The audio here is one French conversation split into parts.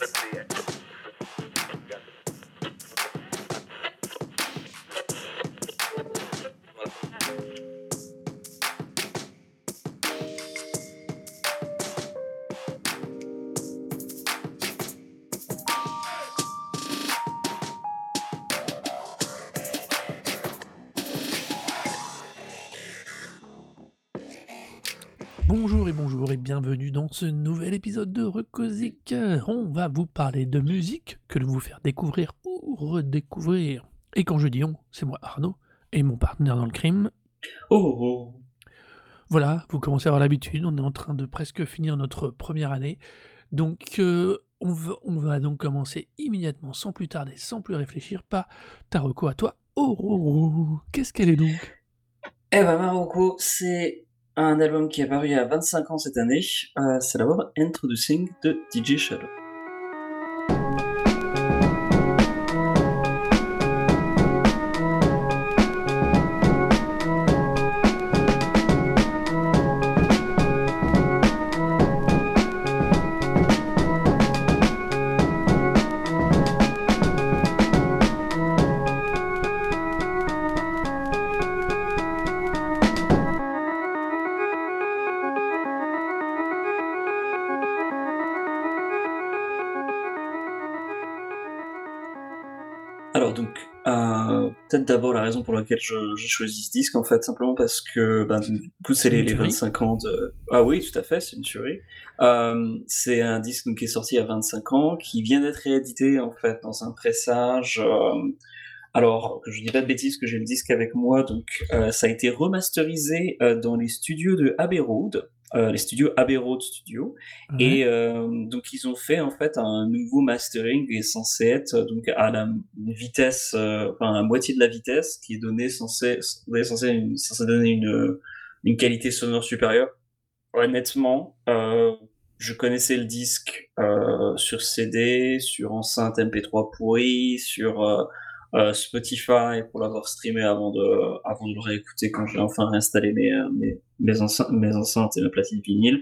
Bonjour et bienvenue dans ce nouvel épisode de Recosic. On va vous parler de musique, que de vous faire découvrir ou redécouvrir. Et quand je dis on, c'est moi Arnaud et mon partenaire dans le crime. Oh, oh. Voilà, vous commencez à avoir l'habitude, on est en train de presque finir notre première année. Donc euh, on, va, on va donc commencer immédiatement, sans plus tarder, sans plus réfléchir, par ta reco à toi. Oh, oh, oh. qu'est-ce qu'elle est donc? Eh ben Marocco, c'est un album qui est paru il y a 25 ans cette année. Euh, c'est l'album Introducing de DJ Shadow. D'abord la raison pour laquelle je- j'ai choisi ce disque, en fait, simplement parce que ben, du coup c'est les, les tuerie 25 ans de... Ah oui, tout à fait, c'est une tuerie. Euh, c'est un disque donc, qui est sorti il y a 25 ans, qui vient d'être réédité en fait dans un pressage. euh, alors, je dis pas de bêtises, que j'ai le disque avec moi, donc euh, ça a été remasterisé dans les studios de Abbey Road, euh, les studios Abbey Road Studio, Ouais. et euh, donc ils ont fait en fait un nouveau mastering qui est censé être euh, donc à la vitesse, euh, enfin à moitié de la vitesse, qui est donné censé, censé, une- censé donner une, une qualité sonore supérieure. Honnêtement, euh, je connaissais le disque euh, sur CD, sur enceinte MP3 pourri, sur euh, Spotify pour l'avoir streamé avant de, avant de le réécouter quand j'ai enfin réinstallé mes, euh, mes, mes, enceintes, mes enceintes et mes platines vinyle.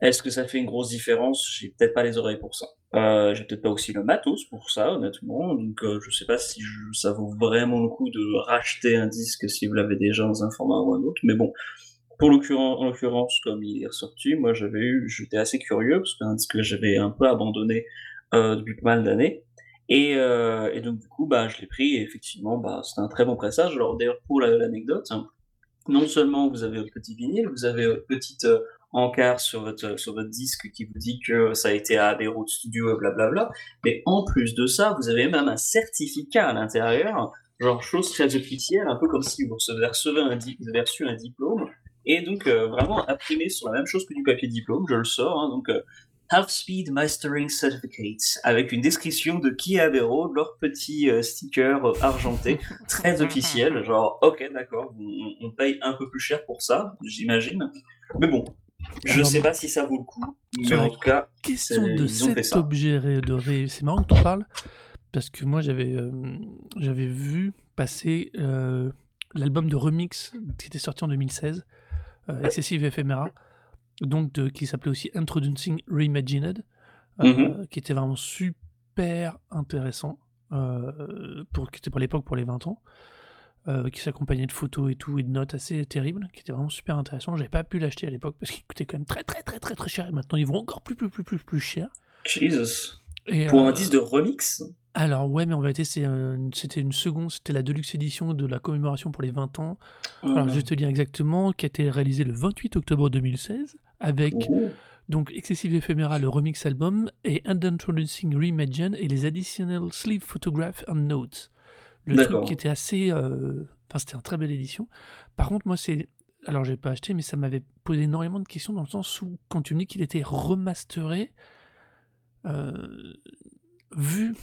Est-ce que ça fait une grosse différence? J'ai peut-être pas les oreilles pour ça. Euh, j'ai peut-être pas aussi le matos pour ça, honnêtement. Donc, euh, je sais pas si je- ça vaut vraiment le coup de racheter un disque si vous l'avez déjà dans un format ou un autre. Mais bon, pour l'occurrence, en l'occurrence, comme il est ressorti, moi j'avais eu, j'étais assez curieux parce que c'est un disque que j'avais un peu abandonné euh, depuis pas mal d'années. Et, euh, et donc du coup, bah, je l'ai pris et effectivement, bah, c'était un très bon pressage. Alors d'ailleurs, pour la- l'anecdote, non seulement vous avez votre petit vinyle, vous avez votre petite euh, encart sur votre, sur votre disque qui vous dit que ça a été à Abbey Studio et blablabla, mais en plus de ça, vous avez même un certificat à l'intérieur, genre chose très officielle, un peu comme si vous recevez, un, vous avez reçu un diplôme, et donc euh, vraiment imprimé sur la même chose que du papier diplôme, je le sors, hein, donc euh, Half Speed Mastering Certificates, avec une description de qui est leur petit euh, sticker euh, argenté, très officiel, genre ok d'accord, on, on paye un peu plus cher pour ça, j'imagine, mais bon, je Alors, sais pas si ça vaut le coup, mais en tout cas, question c'est- de cet objet ré- de ré- c'est marrant que tu en parles parce que moi j'avais euh, j'avais vu passer euh, l'album de remix qui était sorti en 2016, euh, Excessive Ephemera, donc de- qui s'appelait aussi Introducing Reimagined, euh, Mhm. qui était vraiment super intéressant euh, pour qui était pour l'époque pour les 20 ans. euh, qui s'accompagnait de photos et tout et de notes assez terribles, qui était vraiment super intéressant. J'avais pas pu l'acheter à l'époque parce qu'il coûtait quand même très très très très très cher. Et maintenant ils vont encore plus plus plus plus plus cher. Jesus. Et, Pour un euh, disque de remix? alors ouais, mais en vérité un- c'était une seconde, c'était la deluxe édition de la commémoration pour les 20 ans. Alors je te dire exactement, qui a été réalisée le 28 octobre 2016 avec Ouh. donc Excessive Ephemera, le remix album, et And Introducing Reimagine et les Additional Sleeve Photographs and Notes. Le truc qui était assez... euh, Enfin, c'était une très belle édition. Par contre, moi, c'est... Alors, j'ai pas acheté, mais ça m'avait posé énormément de questions dans le sens où, quand tu me dis qu'il était remasteré, euh, vu...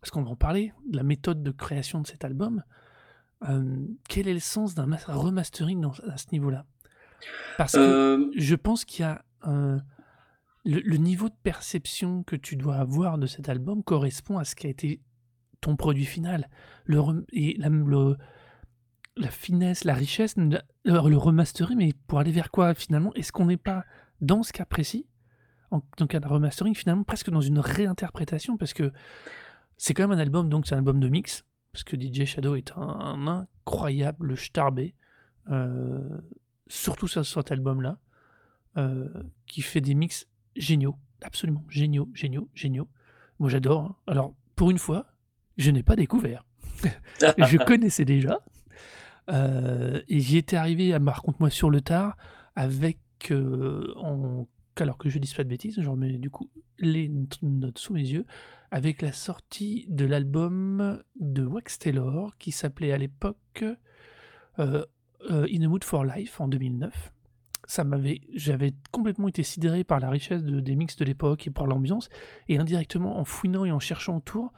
Parce qu'on va en parler, de la méthode de création de cet album, euh, quel est le sens d'un mas- remastering dans- à ce niveau-là? Parce que Euh, je pense qu'il y a un... Le, le niveau de perception que tu dois avoir de cet album correspond à ce qui a été ton produit final. Le, et la, le- la finesse, la richesse, le, le remasterer, mais pour aller vers quoi finalement? Est-ce qu'on n'est pas, dans ce cas précis, donc un remastering finalement presque dans une réinterprétation parce que c'est quand même un album, donc c'est un album de mix, parce que DJ Shadow est un, incroyable starbé, euh, surtout sur cet album-là, euh, qui fait des mix géniaux, absolument géniaux, géniaux, géniaux. Moi j'adore. Hein. Alors pour une fois, je n'ai pas découvert. je connaissais déjà. Euh, et j'y étais arrivé, à, par contre moi sur le tard, avec en alors que je dis pas de bêtises, je remets du coup les notes sous mes yeux, avec la sortie de l'album de Wax Taylor qui s'appelait à l'époque euh, euh, In a Mood for Life en 2009. Ça m'avait, j'avais complètement été sidéré par la richesse des mix de l'époque et par l'ambiance, et indirectement en fouinant et en cherchant autour,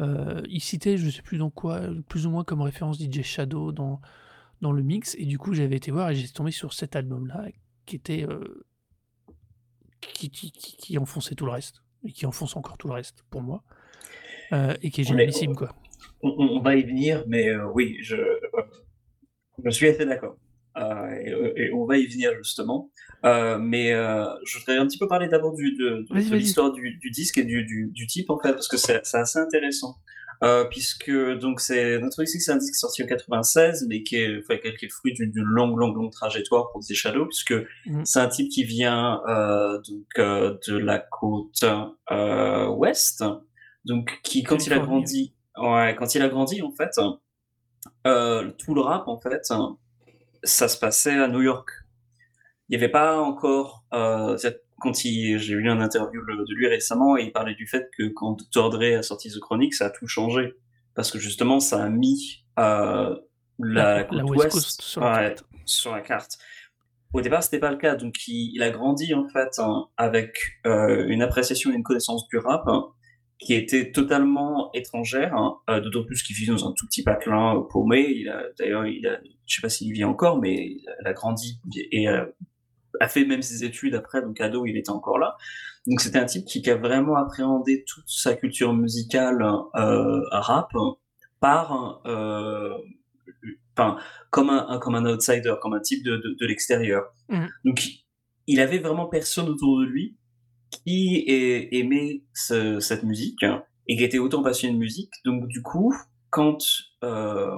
euh, il citait, je sais plus dans quoi, plus ou moins comme référence DJ Shadow dans, dans le mix, et du coup j'avais été voir et j'ai tombé sur cet album-là qui était qui, qui, enfonçait tout le reste, et qui enfonce encore tout le reste pour moi, euh, et qui est génialissime. Quoi. On, va y venir, mais euh, oui, je, je suis assez d'accord. Euh, et, on va y venir justement. mais je voudrais un petit peu parler d'abord du, de, l'histoire du, du, disque et du, du, type en fait, parce que c'est assez intéressant. Euh, puisque donc c'est notre que c'est un disque sorti en 96, mais qui est, enfin, qui est le fruit d'une longue, longue, longue trajectoire pour The Shadow, puisque mm. c'est un type qui vient euh, donc euh, de la côte euh, ouest, donc qui quand il a grandi, ouais, quand il a grandi en fait, euh, tout le rap en fait, ça se passait à New York. Il n'y avait pas encore euh, quand j'ai eu une interview de lui récemment et il parlait du fait que quand Dr. Dre a sorti The Chronic, ça a tout changé parce que justement ça a mis euh, la, côte ouest sur, la carte. Au départ, c'était pas le cas, donc il, a grandi en fait hein, avec euh, une appréciation et une connaissance du rap hein, qui était totalement étrangère, hein, euh, d'autant plus qu'il vit dans un tout petit patelin paumé. D'ailleurs, il a, je sais pas s'il vit encore, mais il a grandi et a fait même ses études après, donc ado, il était encore là. Donc c'était un type qui, a vraiment appréhendé toute sa culture musicale euh, rap par, euh, enfin, comme un, comme un outsider, comme un type de, de, l'extérieur. Mmh. Donc il avait vraiment personne autour de lui qui aimait cette musique et qui était autant passionné de musique. Donc du coup, quand euh,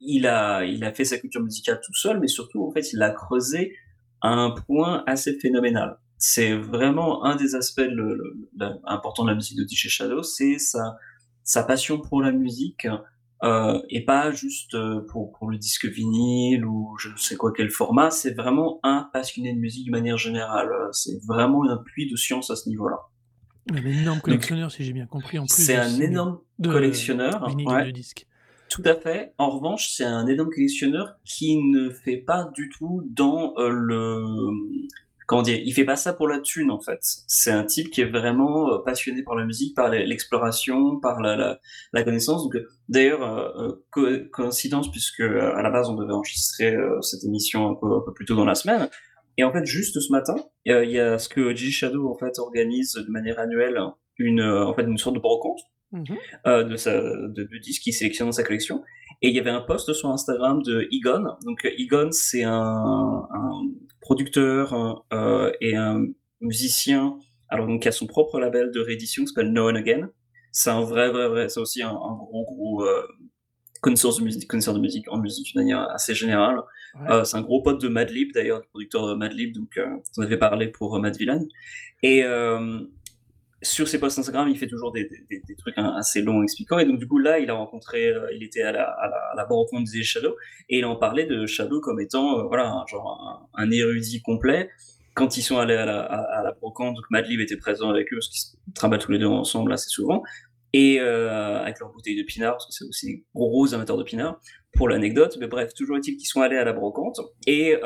il a, il a fait sa culture musicale tout seul, mais surtout, en fait, il a creusé un point assez phénoménal. C'est vraiment un des aspects importants de la musique de DJ Shadow, c'est sa, sa passion pour la musique, euh, et pas juste euh, pour, pour le disque vinyle ou je ne sais quoi quel format, c'est vraiment un passionné de musique de manière générale. C'est vraiment un puits de science à ce niveau-là. Un énorme collectionneur, si j'ai bien compris. En plus, c'est un énorme collectionneur. De, disques. Tout à fait. En revanche, c'est un énorme collectionneur qui ne fait pas du tout dans euh, le comment dire, il fait pas ça pour la thune en fait. C'est un type qui est vraiment euh, passionné par la musique, par l'exploration, par la, la, connaissance. Donc d'ailleurs, euh, coïncidence puisque à la base on devait enregistrer cette émission un peu, un peu, plus tôt dans la semaine. Et en fait, juste ce matin, il y a ce que G Shadow en fait organise de manière annuelle une en fait une sorte de brocante Mhm. Euh, de, sa, de, disques qu'il sélectionne dans sa collection. Et il y avait un post sur Instagram de Egon. Donc Egon, c'est un, producteur euh, et un musicien, alors donc qui a son propre label de réédition qui s'appelle No One Again. C'est un vrai, vrai, vrai, c'est aussi un, gros, gros euh, connaisseur de musique, connaisseur de musique en musique d'une manière assez générale. c'est un gros pote de Madlib d'ailleurs, producteur de Madlib, donc on avait parlé pour Mad Villain. Et sur ses posts Instagram, il fait toujours des, trucs assez longs expliquant. Et donc, du coup, là, il a rencontré, euh, il était à la, à la, rencontre des Shadow, et il en parlait de Shadow comme étant, euh, voilà, un, genre un, érudit complet. Quand ils sont allés à la, à, brocante, Madlib était présent avec eux, parce qu'ils travaillent tous les deux ensemble assez souvent, et euh, avec leur bouteille de pinard, parce que c'est aussi des gros amateurs de pinard, pour l'anecdote. Mais bref, toujours est-il qu'ils sont allés à la brocante, et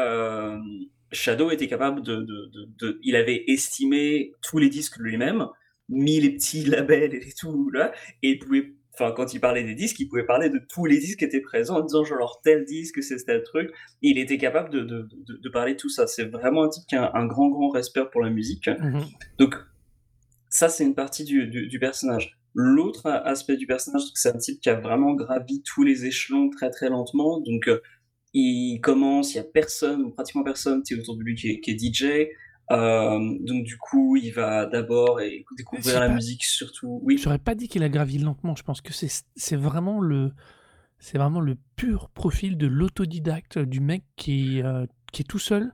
Shadow était capable de, il avait estimé tous les disques lui-même, mis les petits labels et tout là, et il pouvait, enfin quand il parlait des disques, il pouvait parler de tous les disques qui étaient présents en disant genre tel disque, c'est tel truc, et il était capable de, de, de, parler de tout ça. C'est vraiment un type qui a un, grand grand respect pour la musique. Mhm. Donc ça c'est une partie du, du, personnage. L'autre aspect du personnage, c'est un type qui a vraiment gravi tous les échelons très très lentement. Donc euh, il commence, il y a personne, pratiquement personne, qui est autour de lui qui est, qui est DJ. Donc du coup, il va d'abord découvrir la musique surtout. Oui. J'aurais pas dit qu'il a gravi lentement. Je pense que c'est vraiment le c'est vraiment le pur profil de l'autodidacte du mec qui, qui est tout seul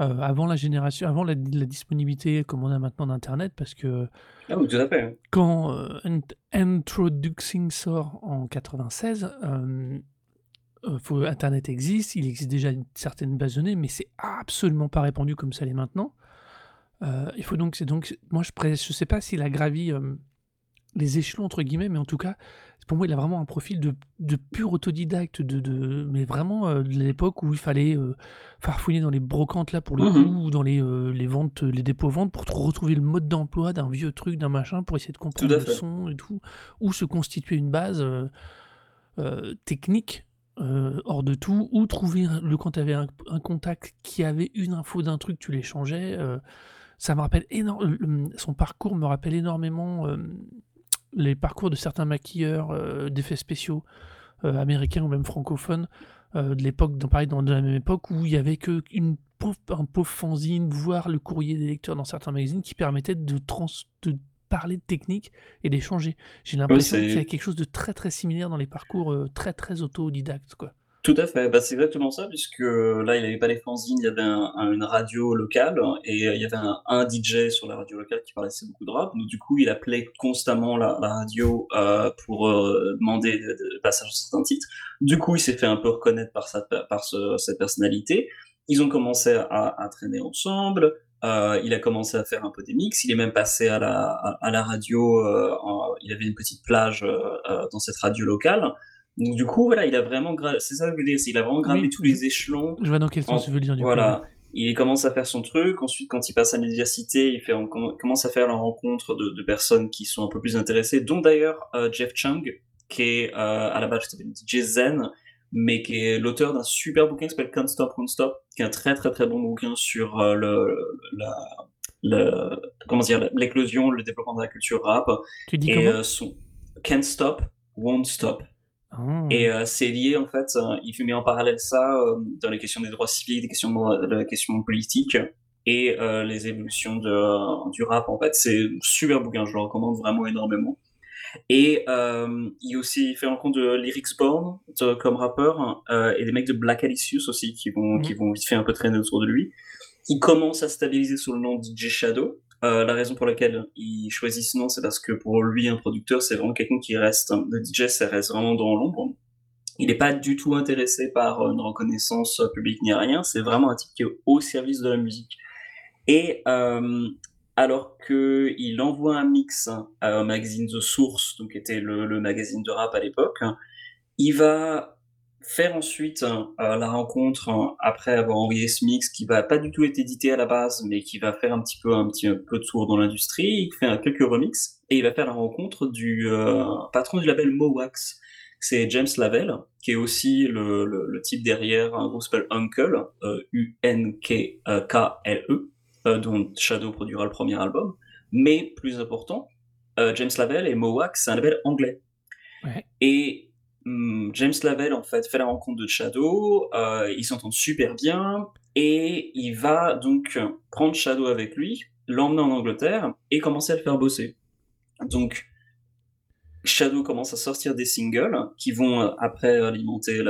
euh, avant la génération, avant la, disponibilité comme on a maintenant d'Internet, parce que ah oui, tout à fait. quand euh, Introducing sort en 96, euh, faut, Internet existe, il existe déjà une certaine base de données, mais c'est absolument pas répandu comme ça l'est maintenant. il faut donc, c'est donc, moi je ne je sais pas s'il a gravi les échelons entre guillemets, mais en tout cas, pour moi, il a vraiment un profil de, de pur autodidacte, de, de mais vraiment euh, de l'époque où il fallait euh, farfouiller dans les brocantes là pour le mmh coup, ou dans les, euh, les ventes, les dépôts ventes pour retrouver le mode d'emploi d'un vieux truc, d'un machin, pour essayer de comprendre le son et tout, ou se constituer une base technique hors de tout, ou trouver le quand tu avais un, contact qui avait une info d'un truc, tu l'échangeais. ça me rappelle énormément, son parcours me rappelle énormément les parcours de certains maquilleurs euh, d'effets spéciaux euh, américains ou même francophones euh, de l'époque, dans, pareil, dans la même époque, où il y avait que une un pauvre fanzine, voire le courrier des lecteurs dans certains magazines qui permettait de, trans, de parler de technique et d'échanger. J'ai l'impression qu'il y a quelque chose de très très similaire dans les parcours très très autodidactes. Quoi. Tout à fait, bah, c'est exactement ça, puisque là, il n'y avait pas les fanzines, il y avait une radio locale, et euh, il y avait un, DJ sur la radio locale qui parlait beaucoup de rap, donc du coup, il appelait constamment la, radio euh, pour euh, demander des de passages sur certains titres. Du coup, il s'est fait un peu reconnaître par, sa, par cette personnalité. Ils ont commencé à, traîner ensemble, il a commencé à faire un peu des mix, il est même passé à la, à, la radio, il avait une petite plage dans cette radio locale, donc, du coup, voilà, il a vraiment, c'est ça que je veux dire, il a vraiment gravé tous les échelons. Je vois dans quel sens tu veux dire, du voilà. Il commence à faire son truc. Ensuite, quand il passe à l'université, il fait, commence à faire la rencontre de, de, personnes qui sont un peu plus intéressées, dont d'ailleurs euh, Jeff Chung, qui est euh, à la base DJ Zen, mais qui est l'auteur d'un super bouquin qui s'appelle Can't Stop, Can't Stop, qui est un très très très bon bouquin sur euh, le, la, le, comment dire, l'éclosion, le développement de la culture rap. Tu dis Et, comment? son Can't Stop, Won't Stop. Ah. Et euh, c'est lié, en fait, euh, il fait mis en parallèle ça euh, dans les questions des droits civiques, des questions de, la question politique et les évolutions de, du rap. En fait, c'est un super bouquin, je le recommande vraiment énormément. Et il aussi fait rencontre de Lyrics Born comme rappeur et des mecs de Black Alicious aussi qui vont, qui mhm. vont vite fait un peu traîner autour de lui. Il commence à stabiliser sous le nom de DJ Shadow. Euh, la raison pour laquelle il choisit ce nom, c'est parce que pour lui, un producteur, c'est vraiment quelqu'un qui reste, le DJ, ça reste vraiment dans l'ombre. Il n'est pas du tout intéressé par une reconnaissance publique ni rien, c'est vraiment un type qui est au service de la musique. Et euh, alors qu'il envoie un mix à un magazine The Source, donc qui était le, le magazine de rap à l'époque, il va faire ensuite euh, la rencontre hein, après avoir envoyé ce mix qui va pas du tout être édité à la base, mais qui va faire un petit peu un petit peu de tour dans l'industrie. Il fait quelques remixes et il va faire la rencontre du euh, patron du label Mowax. C'est James Lavelle, qui est aussi le, le, type derrière un groupe s'appelle Uncle, euh, U-N-K-L-E, dont Shadow produira le premier album. Mais plus important, James Lavelle et Mowax, c'est un label anglais. Ouais. Et Hmm, James Lavelle en fait fait la rencontre de Shadow, euh, ils s'entendent super bien et il va donc prendre Shadow avec lui, l'emmener en Angleterre et commencer à le faire bosser. Donc Shadow commence à sortir des singles qui vont euh, après alimenter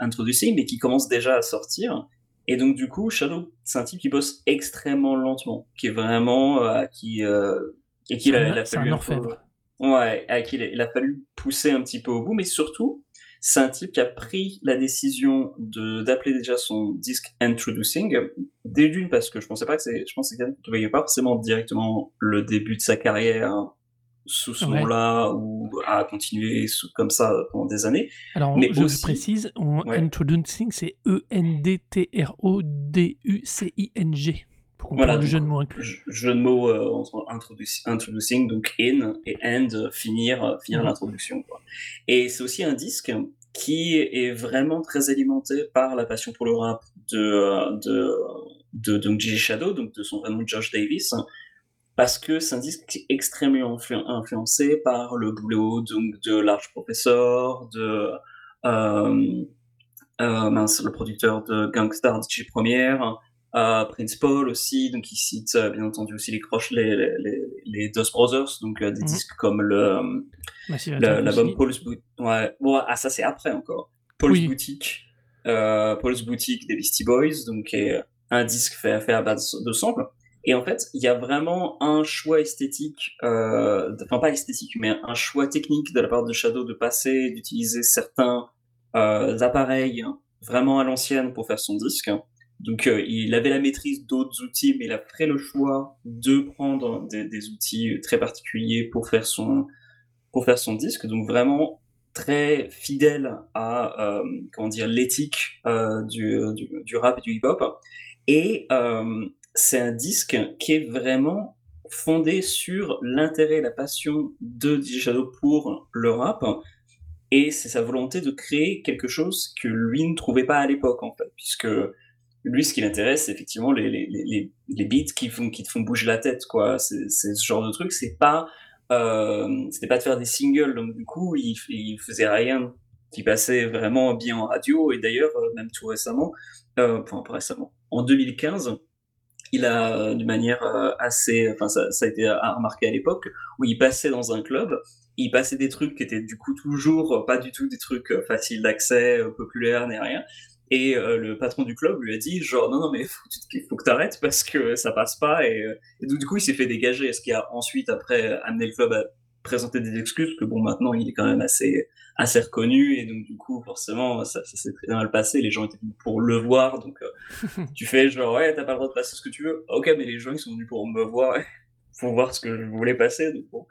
l'introduction mais qui commencent déjà à sortir. Et donc du coup Shadow c'est un type qui bosse extrêmement lentement, qui est vraiment euh, qui et qui a, fallu un Ouais, à qui il a fallu pousser un petit peu au bout, mais surtout, c'est un type qui a pris la décision de d'appeler déjà son disque Introducing, dès d'une parce que je pensais pas que c'est, je pensais qu'il ne voyait pas forcément directement le début de sa carrière sous ce nom-là ou à continuer comme ça pendant des années. Alors, mais je précise, Introducing, c'est E-N-D-T-R-O-D-U-C-I-N-G voilà, le jeu de mots inclus. Jeu de mots euh, entre introducing, donc in, et end, finir, euh, finir l'introduction. Et c'est aussi un disque qui est vraiment très alimenté par la passion pour le rap de, euh, de, de, de, Shadow, donc de son vrai nom Josh Davis, parce que c'est un disque extrêmement influencé par le boulot donc, de Large Professor, de euh, euh, mince, le producteur de Gangstar DJ Première, Euh, Prince Paul aussi, donc il cite euh, bien entendu aussi les croches, les, les, les, Dust Brothers, donc des mhm. disques comme le l'album Paul's Boutique. Ouais, bon, ah ça c'est après encore. Paul's Boutique, Paul's Boutique des Beastie Boys, donc un disque fait, fait à base de samples. Et en fait, il y a vraiment un choix esthétique, enfin pas esthétique, mais un choix technique de la part de Shadow de passer, d'utiliser certains appareils vraiment à l'ancienne pour faire son disque. Donc, euh, il avait la maîtrise d'autres outils, mais il a fait le choix de prendre des, outils très particuliers pour faire son, pour faire son disque. Donc, vraiment très fidèle à, euh, comment dire, l'éthique euh, du, du, rap et du hip-hop. Et c'est un disque qui est vraiment fondé sur l'intérêt et la passion de DJ Shadow pour le rap. Et c'est sa volonté de créer quelque chose que lui ne trouvait pas à l'époque, en fait, puisque lui, ce qui l'intéresse, c'est effectivement les, les, les, les, beats qui, font, qui te font bouger la tête, quoi. C'est ce genre de truc. C'est pas, euh, c'était pas de faire des singles. Donc, du coup, il, il faisait rien qui passait vraiment bien en radio. Et d'ailleurs, euh, même tout récemment, euh, enfin, pas récemment, en 2015, il a, d'une manière euh, assez, enfin, ça, ça a été remarqué à l'époque, où il passait dans un club, il passait des trucs qui étaient du coup toujours pas du tout des trucs faciles d'accès, populaires, ni rien. Et euh, le patron du club lui a dit genre non non mais faut, faut que t'arrêtes parce que ça passe pas et, euh, et du coup il s'est fait dégager. Ce qui a ensuite après amené le club à présenter des excuses que bon maintenant il est quand même assez assez reconnu et donc du coup forcément ça, ça s'est très mal passé. Les gens étaient venus pour le voir donc euh, tu fais genre ouais t'as pas le droit de passer ce que tu veux. Ok mais les gens ils sont venus pour me voir pour voir ce que je voulais passer. bon.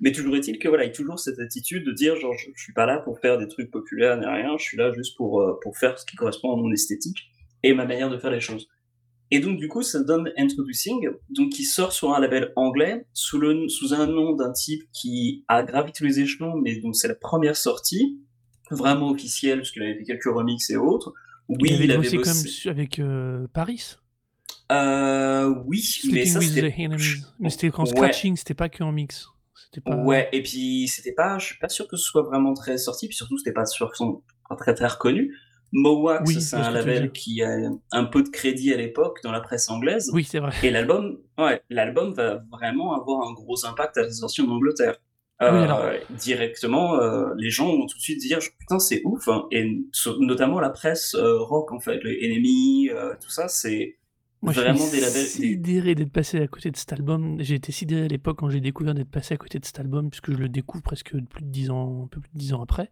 Mais toujours est-il que voilà, il y a toujours cette attitude de dire genre je, suis pas là pour faire des trucs populaires ni rien, je suis là juste pour euh, pour faire ce qui correspond à mon esthétique et ma manière de faire les choses. Et donc du coup, ça donne Introducing, donc qui sort sur un label anglais sous le sous un nom d'un type qui a gravi tous les échelons, mais donc c'est la première sortie vraiment officielle parce qu'il avait fait quelques remixes et autres. Oui, il avait, bossé, comme avec euh, Paris? Euh, oui, mais ça c'était. Mais c'était scratching, c'était pas que en mix. Pas... Ouais, et puis c'était pas, je suis pas sûr que ce soit vraiment très sorti, puis surtout c'était pas sur son très très reconnu. Mowax, c'est un label qui a un peu de crédit à l'époque dans la presse anglaise. Oui, c'est vrai. Et l'album, ouais, l'album va vraiment avoir un gros impact à la sortie en Angleterre. Euh, directement, euh, les gens vont tout de suite dire putain c'est ouf, hein. et notamment la presse euh, rock en fait, les Enemy, tout ça, c'est moi, Vraiment des labels. sidéré d'être passé à côté de cet album. J'ai été sidéré à l'époque quand j'ai découvert d'être passé à côté de cet album, puisque je le découvre presque plus de 10 ans, un peu plus de 10 ans après.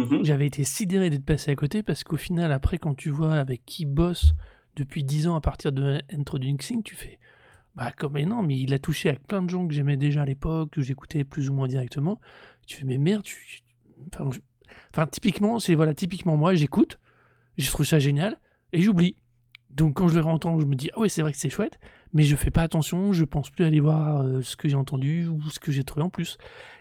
Mhm. J'avais été sidéré d'être passé à côté parce qu'au final, après, quand tu vois avec qui bosse depuis 10 ans à partir de Introducing, tu fais. Bah, comme non, mais il a touché avec plein de gens que j'aimais déjà à l'époque, que j'écoutais plus ou moins directement. Tu fais, mais merde, tu. Enfin, enfin typiquement, c'est voilà, typiquement moi, j'écoute, je trouve ça génial, et j'oublie. Donc quand je le réentends, je me dis ah ouais c'est vrai que c'est chouette, mais je fais pas attention, je pense plus aller voir euh, ce que j'ai entendu ou ce que j'ai trouvé en plus.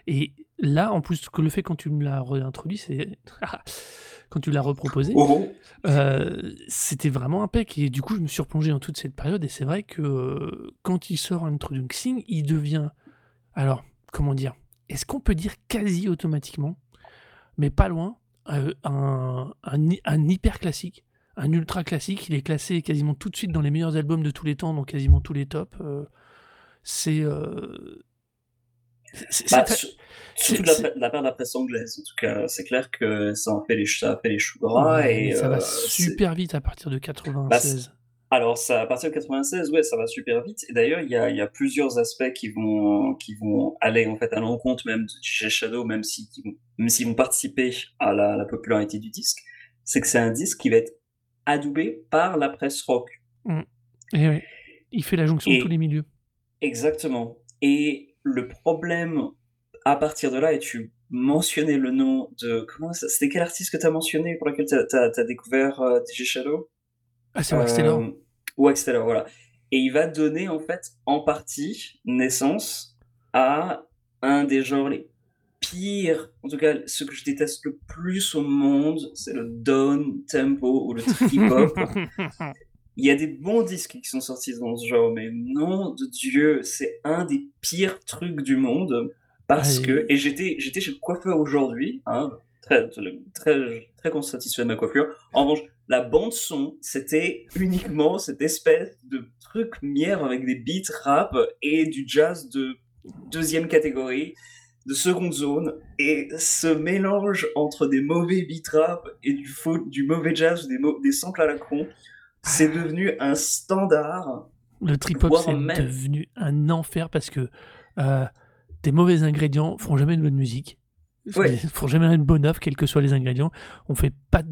Et là en plus que le fait quand tu me l'as réintroduit, c'est quand tu l'as reproposé, oh. euh, c'était vraiment impec. Et du coup je me suis replongé dans toute cette période et c'est vrai que euh, quand il sort un introducing, il devient alors comment dire, est-ce qu'on peut dire quasi automatiquement, mais pas loin, un, un hyper classique un ultra classique. Il est classé quasiment tout de suite dans les meilleurs albums de tous les temps, dans quasiment tous les tops. Euh, c'est. Bah, surtout de la, part de la presse anglaise, en tout cas, c'est clair que ça fait les, ça a fait les choux gras. et, ça va euh, super vite à partir de 96. Bah, alors, ça, à partir de 96, ouais, ça va super vite. Et d'ailleurs, il y a, y a, plusieurs aspects qui vont, qui vont aller en fait à l'encontre même de DJ Shadow, même s'ils même s'ils vont participer à la, la popularité du disque. C'est que c'est un disque qui va être adoubé par la presse rock. Mm. Et Il fait la jonction de tous les milieux. Exactement. Et le problème à partir de là, et tu mentionnais le nom de. Comment C'était quel artiste que tu as mentionné pour lequel tu as, découvert euh, DJ Shadow Ah, c'est Wax Taylor. Euh, Wax Taylor, voilà. Et il va donner en fait en partie naissance à un des genres les pire, en tout cas, ce que je déteste le plus au monde, c'est le down tempo ou le trip hop. Il y a des bons disques qui sont sortis dans ce genre, mais nom de Dieu, c'est un des pires trucs du monde parce que et j'étais j'étais chez le coiffeur aujourd'hui, hein, très très très satisfait de ma coiffure. En revanche, la bande son, c'était uniquement cette espèce de truc mièvre avec des beats rap et du jazz de deuxième catégorie, de seconde zone, et ce mélange entre des mauvais beats rap et du, faux, du mauvais jazz, des, des samples à la con, c'est devenu un standard. Le trip-hop, c'est devenu un enfer parce que euh, des mauvais ingrédients feront jamais une bonne musique. Ouais. feront jamais une bonne œuvre, quels que soient les ingrédients. On fait pas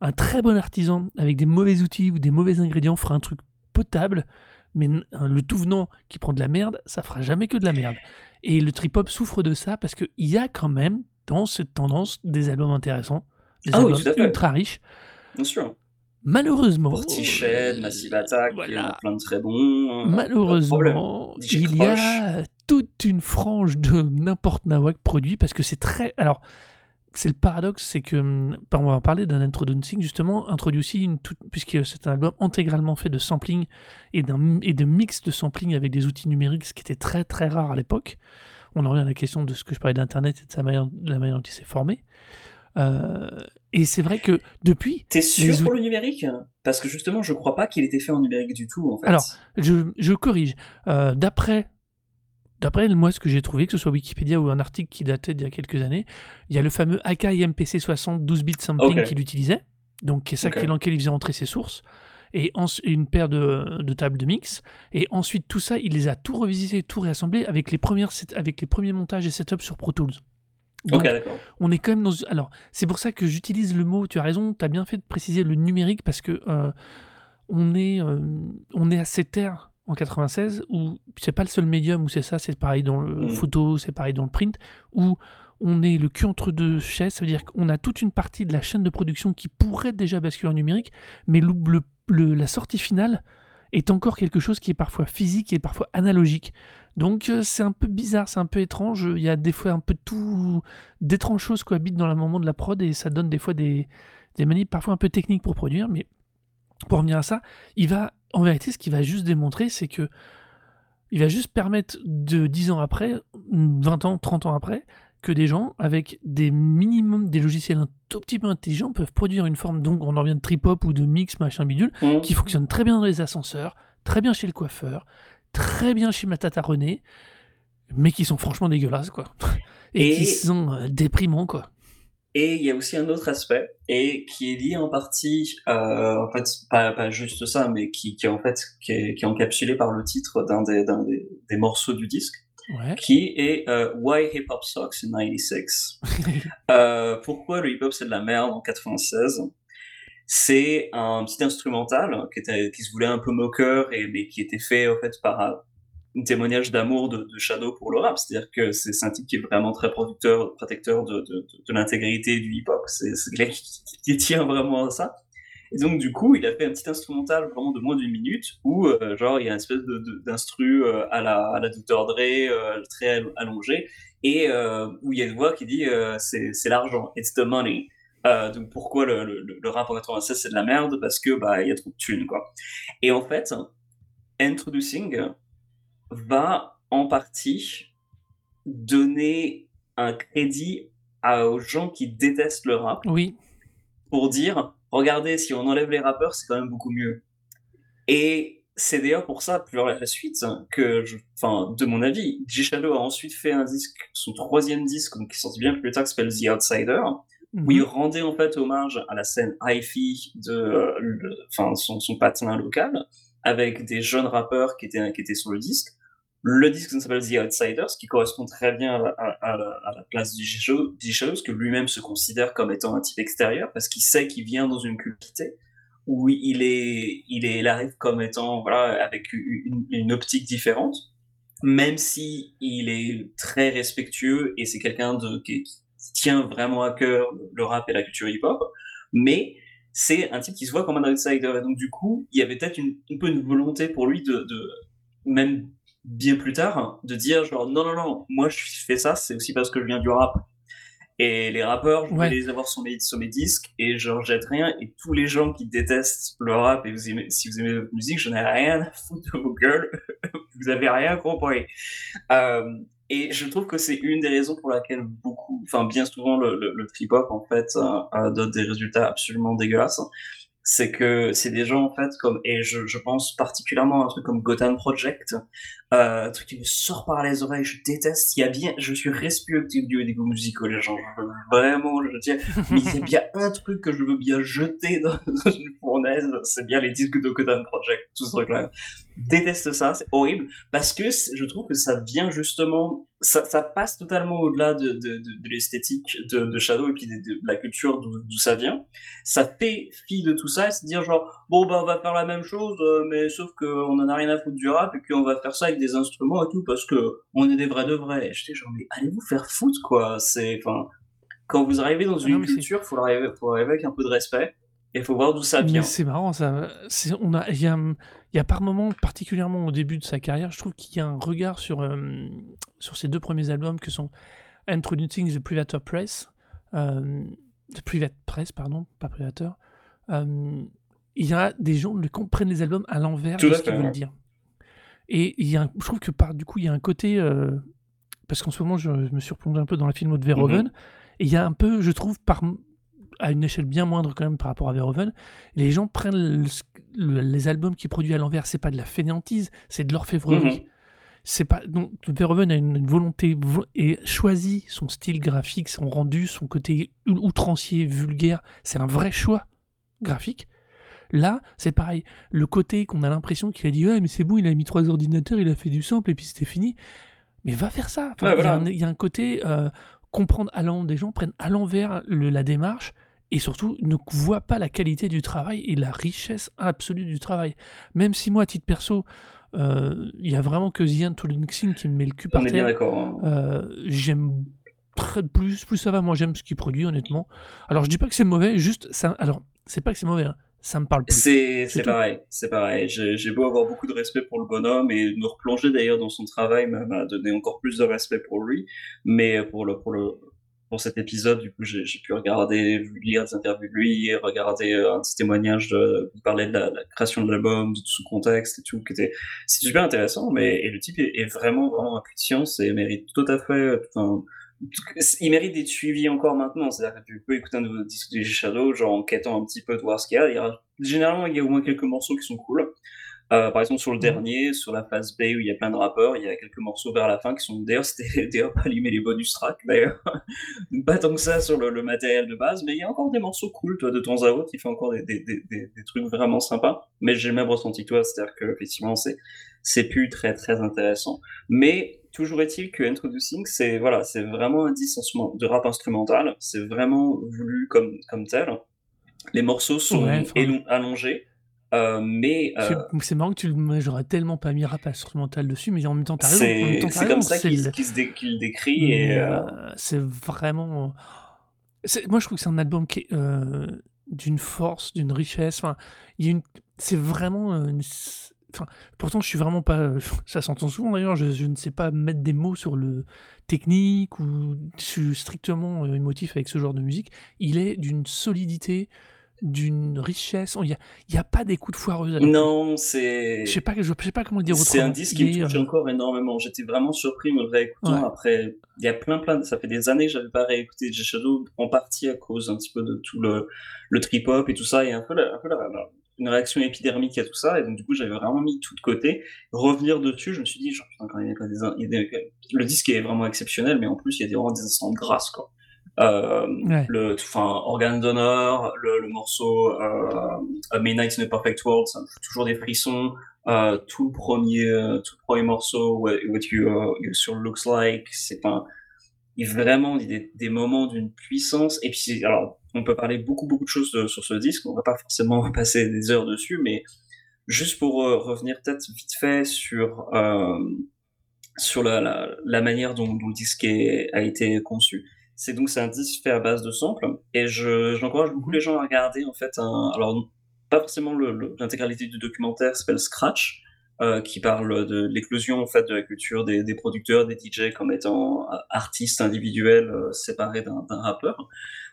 un très bon artisan avec des mauvais outils ou des mauvais ingrédients fera un truc potable, mais le tout venant qui prend de la merde, ça fera jamais que de la merde. Et le trip-hop souffre de ça parce qu'il y a quand même dans cette tendance des albums intéressants, des ah albums ultra riches. Bien sûr. Malheureusement. Portiched, Massive Attack, il y en a plein de très bons. Hein. Malheureusement, il y a toute une frange de n'importe nawak produit parce que c'est très. Alors, c'est le paradoxe, c'est que, hum, on va parler d'un introducing justement, introduit aussi, une puisque c'est un album intégralement fait de sampling et, et de mix de sampling avec des outils numériques, ce qui était très très rare à l'époque. On en revient à la question de ce que je parlais d'Internet et de, sa manière, de la manière dont il s'est formé. Euh, et c'est vrai que depuis. T'es sûr pour le numérique? Parce que justement, je crois pas qu'il était fait en numérique du tout. En fait. Alors, je, je corrige. Euh, D'après D'après moi, ce que j'ai trouvé, que ce soit Wikipédia ou un article qui datait d'il y a quelques années, il y a le fameux Akai MPC 60 12 bits sampling qu'il utilisait, donc c'est ça okay. dans lequel il faisait entrer ses sources, et une paire de, de, tables de mix, et ensuite tout ça, il les a tout revisité, tout réassemblé avec les, premières, avec les premiers montages et setups sur Pro Tools. Donc, on est quand même dans. Alors, c'est pour ça que j'utilise le mot, tu as raison, tu as bien fait de préciser le numérique parce que euh, on, est, euh, on est à cette ère en 96 où c'est pas le seul médium où c'est ça, c'est pareil dans le mm. photo, c'est pareil dans le print, où on est le cul entre deux chaises, ça veut dire qu'on a toute une partie de la chaîne de production qui pourrait déjà basculer en numérique, mais le, la sortie finale est encore quelque chose qui est parfois physique et parfois analogique. Donc euh, c'est un peu bizarre, c'est un peu étrange, il y a des fois un peu tout, d'étranges choses cohabitent dans le moment de la prod et ça donne des fois des, des manips parfois un peu techniques pour produire, mais pour revenir à ça, il va en vérité, ce qu'il va juste démontrer, c'est que il va juste permettre de 10 ans après, 20 ans, 30 ans après, que des gens avec des minimums, des logiciels un tout petit peu intelligents peuvent produire une forme, donc on en revient de trip-hop ou de mix, machin bidule, mmh. qui fonctionne très bien dans les ascenseurs, très bien chez le coiffeur, très bien chez ma tata René, mais qui sont franchement dégueulasses, quoi. Et, Et... qui sont euh, déprimants, quoi. Et il y a aussi un autre aspect, et qui est lié en partie, euh, en fait, pas, pas, juste ça, mais qui, qui en fait, qui est, qui est, encapsulé par le titre d'un des, des, des, morceaux du disque, ouais. qui est euh, Why Hip Hop Sucks in 96. euh, pourquoi le hip hop c'est de la merde en 96 C'est un petit instrumental qui, se voulait un peu moqueur, et, mais qui était fait en fait par un témoignage d'amour de, Shadow pour le rap. C'est-à-dire que c'est un type qui est vraiment très producteur, protecteur de, l'intégrité du hip-hop. C'est quelqu'un qui, tient vraiment à ça. Et donc, du coup, il a fait un petit instrumental vraiment de moins d'une minute où, euh, genre, il y a une espèce d'instru euh, à, la, à Dr. Dre, euh, très allongé, et euh, où il y a une voix qui dit euh, c'est l'argent, it's the money. Donc, pourquoi le, le, le rap en 96 c'est de la merde? Parce que, bah, il y a trop de thunes, quoi. Et en fait, Introducing, va en partie donner un crédit aux gens qui détestent le rap. Oui. Pour dire, regardez, si on enlève les rappeurs, c'est quand même beaucoup mieux. Et c'est d'ailleurs pour ça, plus la suite, que, je, enfin, de mon avis, G Shadow a ensuite fait un disque, son troisième disque, donc qui sortit bien plus tard, qui s'appelle The Outsider. Où il rendait en fait hommage à la scène hi-fi de, enfin, son, son patin local, avec des jeunes rappeurs qui étaient, qui étaient sur le disque. Le disque s'appelle The Outsiders, qui correspond très bien à, à, à, la, à la, place du Shadows, que lui-même se considère comme étant un type extérieur, parce qu'il sait qu'il vient dans une culture où il est, il est, il arrive comme étant, voilà, avec une, une optique différente, même si il est très respectueux et c'est quelqu'un de, qui, tient vraiment à cœur le rap et la culture hip-hop, mais c'est un type qui se voit comme un outsider. Et donc, du coup, il y avait peut-être une, un peu une volonté pour lui de, de même bien plus tard, de dire genre non, non, non, moi je fais ça, c'est aussi parce que je viens du rap. Et les rappeurs, je voulais les avoir sur mes, sur mes disques et je jette rien. Et tous les gens qui détestent le rap et vous aimez, si vous aimez votre musique, je n'ai rien à foutre de vos gueules. vous avez rien compris. Euh, et je trouve que c'est une des raisons pour laquelle beaucoup, enfin bien souvent le, le, le trip-hop en fait euh, donne des résultats absolument dégueulasses. c'est que c'est des gens en fait comme et je, je pense particulièrement à un truc comme Gotham Project, euh, un truc qui me sort par les oreilles, je déteste. Il y a bien, je suis respectueux du goûts musicaux, les gens, vraiment, je tiens. Mais il y a bien un truc que je veux bien jeter dans, une fournaise, c'est bien les disques de Gotham Project, tout ce truc-là. Déteste ça, c'est horrible parce que je trouve que ça vient justement ça, ça, passe totalement au-delà de, de, de, l'esthétique de, Shadow et puis de, la culture d'où ça vient. Ça fait fi de tout ça et se dire genre bon bah on va faire la même chose euh, mais sauf qu'on en a rien à foutre du rap et puis on va faire ça avec des instruments et tout parce que on est des vrais de vrais. Je dis genre mais allez vous faire foutre quoi. C'est enfin quand vous arrivez dans ah une culture faut arriver, faut arriver avec un peu de respect il faut voir d'où ça vient. C'est marrant, ça. On a, il y a, y a, par moments, particulièrement au début de sa carrière, je trouve qu'il y a un regard sur, euh, sur ces deux premiers albums que sont Introducing the Privateur Press, euh, the Private Press, pardon, pas Privateur. Euh, il y a des gens qui comprennent les albums à l'envers de ce qu'ils veulent dire. Et il y a je trouve que par, du coup, il y a un côté. Euh, parce qu'en ce moment, je, me suis replongé un peu dans la film de Verhoeven. Mm-hmm. Et il y a un peu, je trouve, par, à une échelle bien moindre quand même par rapport à Verhoeven, les gens prennent les albums qui produit à l'envers, c'est pas de la fainéantise, c'est de l'orfèvrerie. Mhm. C'est pas donc Verhoeven a une, volonté et choisit son style graphique, son rendu, son côté outrancier, vulgaire. C'est un vrai choix graphique. Là, c'est pareil. Le côté qu'on a l'impression qu'il a dit ouais mais c'est bon, il a mis trois ordinateurs, il a fait du sample et puis c'était fini. Mais va faire ça. il, y a un, côté euh, comprendre à l'envers, des gens prennent à l'envers la démarche et surtout ne voit pas la qualité du travail et la richesse absolue du travail. Même si moi, à titre perso, euh, il y a vraiment que Zian Tolunxin qui me met le cul par terre. Hein. Euh, j'aime plus, plus ça va, moi j'aime ce qu'il produit honnêtement. Alors je dis pas que c'est mauvais, juste ça. Alors c'est pas que c'est mauvais, hein, ça me parle plus. C'est pareil, c'est pareil. J'ai beau avoir beaucoup de respect pour le bonhomme et me replonger d'ailleurs dans son travail m'a donné encore plus de respect pour lui, mais pour le pour le pour cet épisode, du coup, j'ai pu regarder, lire des interviews de lui, regarder euh, un petit témoignage de, il parlait de la, création de l'album, de tout contexte et tout, qui était, c'est super intéressant, mais, le type est, vraiment, vraiment impatient, et mérite tout à fait, enfin, il mérite d'être suivi encore maintenant, c'est-à-dire que tu peux écouter un nouveau disque de Shadow, genre en quêtant un petit peu de voir ce qu'il y a, il y a, généralement, il y a au moins quelques morceaux qui sont cool, euh, par exemple, sur le dernier, sur la phase B où il y a plein de rappeurs, il y a quelques morceaux vers la fin qui sont d'ailleurs, c'était d'ailleurs pas allumé les bonus tracks d'ailleurs. pas tant que ça sur le, matériel de base, mais il y a encore des morceaux cool, toi, de temps à autre, il fait encore des, des, des, des trucs vraiment sympas. Mais j'ai le même ressenti que toi, c'est-à-dire que, effectivement, c'est, c'est plus très, très intéressant. Mais, toujours est-il que Introducing, c'est, voilà, c'est vraiment un disque de rap instrumental, c'est vraiment voulu comme, comme tel. Les morceaux sont allongés euh, mais euh, c'est marrant que tu le j'aurais tellement pas mis rap instrumental dessus, mais en même temps t'as raison. C'est comme ça qu'il le... décrit et euh, c'est vraiment. Moi, je trouve que c'est un album qui est d'une force, d'une richesse. Enfin, il y a une. C'est vraiment. Enfin, pourtant, je suis vraiment pas. Ça s'entend souvent d'ailleurs. Je, je, ne sais pas mettre des mots sur le technique ou je suis strictement émotif avec ce genre de musique. Il est d'une solidité d'une richesse. Il n'y a, a, pas des coups de foireuse. Non, c'est. Je sais pas, je sais pas comment dire C'est un disque qui me touche encore énormément. J'étais vraiment surpris me réécoutant. Après, il y a plein, plein. Ça fait des années que j'avais pas réécouté J Shadow, en partie à cause un petit peu de tout le, le trip hop et tout ça, et un peu, un peu une réaction épidermique à tout ça. Et donc, du coup, j'avais vraiment mis tout de côté. Revenir dessus, je me suis dit, genre, putain, quand il y a, il y a des, le disque est vraiment exceptionnel, mais en plus, il y a des, vraiment des instants de grâce, quoi. Euh, le, enfin, Organ d'honneur, le, le, morceau euh, Midnight in a Perfect World, ça me fait toujours des frissons. Euh, tout le premier, euh, tout le premier morceau, What, you, uh, sur Looks Like, c'est un, il vraiment des, des moments d'une puissance. Et puis, alors, on peut parler beaucoup, beaucoup de choses sur ce disque. On va pas forcément passer des heures dessus, mais juste pour euh, revenir peut-être vite fait sur sur la, la, la, manière dont, dont le disque est, a été conçu. C'est donc c'est un disque fait à base de samples et je j'encourage beaucoup les gens à regarder en fait un alors pas forcément l'intégralité du documentaire s'appelle Scratch euh, qui parle de l'éclosion en fait de la culture des, des producteurs des DJ comme étant euh, artistes individuels euh, séparés d'un rappeur.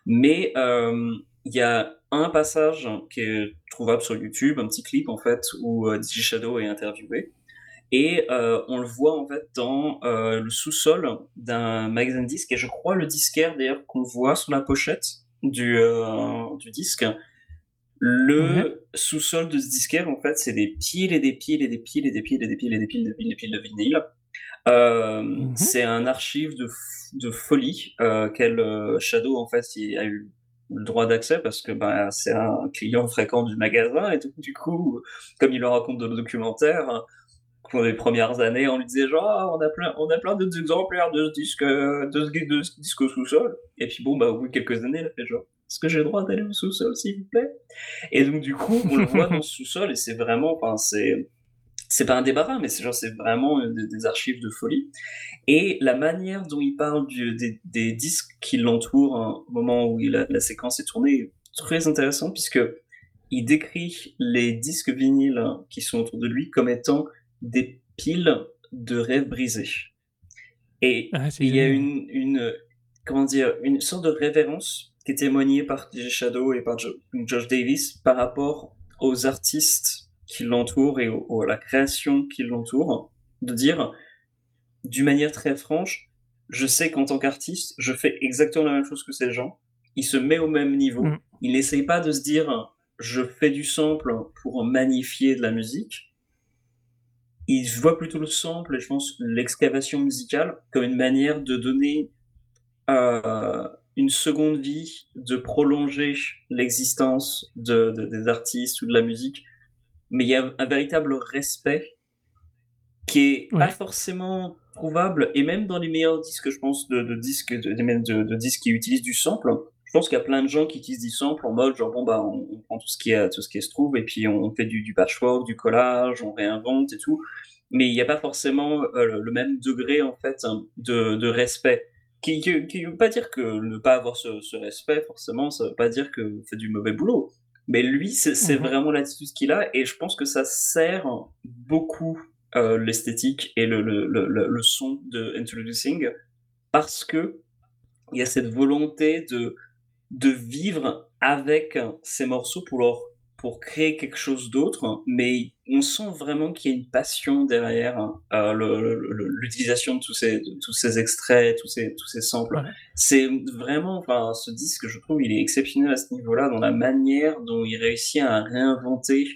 Mais euh, il y a un passage qui est trouvable sur YouTube un petit clip en fait où DJ Shadow est interviewé et euh, on le voit en fait dans euh, le sous-sol d'un magazine disque, et je crois le disquaire d'ailleurs qu'on voit sur la pochette du, euh, du disque. Le sous-sol de ce disquaire, en fait, c'est des piles et des piles et des piles et des piles et des piles et des piles, des piles, des piles de vinyle. Mmh C'est un archive de, de folie quel euh, Shadow en fait a eu le droit d'accès parce que bah, c'est un client fréquent du magasin et tout, du coup comme il le raconte dans le documentaire pour les premières années on lui disait genre ah, on a plein on a plein d'autres exemplaires de ce disque de ce, de ce au sous-sol et puis bon bah au bout de quelques années il a fait genre est-ce que j'ai le droit d'aller au sous-sol s'il vous plaît? Et donc du coup on le voit dans ce sous-sol et c'est vraiment enfin c'est c'est pas un débarras, mais c'est genre c'est vraiment des, archives de folie. Et la manière dont il parle des, des, disques qui l'entourent hein, au moment où il a, la séquence est tournée est très intéressant puisque il décrit les disques vinyles qui sont autour de lui comme étant des piles de rêves brisés. Et ah, il y a une, une, comment dire, une sorte de révérence qui est témoignée par DJ Shadow et par Josh Davis par rapport aux artistes qui l'entoure et au, à la création qui l'entoure, de dire d'une manière très franche, je sais qu'en tant qu'artiste, je fais exactement la même chose que ces gens. Il se met au même niveau. Mm. Il n'essaye pas de se dire, je fais du sample pour magnifier de la musique. Il voit plutôt le sample et je pense l'excavation musicale comme une manière de donner euh, une seconde vie, de prolonger l'existence de, de, des artistes ou de la musique. Mais il y a un véritable respect qui est pas forcément trouvable, et même dans les meilleurs disques, je pense, de, de disques, de, de, de, disques qui utilisent du sample, pense qu'il y a plein de gens qui utilisent du sample en mode genre bon bah on, on prend tout ce qui est, tout ce qui se trouve et puis on, fait du, du, patchwork, du collage, on réinvente et tout, mais il n'y a pas forcément euh, le même degré en fait de, de respect. Qui, qui, veut pas dire que ne pas avoir ce, ce respect forcément, ça veut pas dire que vous faites du mauvais boulot. Mais lui, c'est mmh vraiment l'attitude qu'il a, et je pense que ça sert beaucoup euh, l'esthétique et le, le, le, le, son de Introducing, parce que il y a cette volonté de, de vivre avec ces morceaux pour leur pour créer quelque chose d'autre, mais on sent vraiment qu'il y a une passion derrière euh, l'utilisation de tous ces, de tous ces extraits, tous ces, tous ces samples. Ouais. C'est vraiment, enfin, ce disque, je trouve, il est exceptionnel à ce niveau-là, dans la manière dont il réussit à réinventer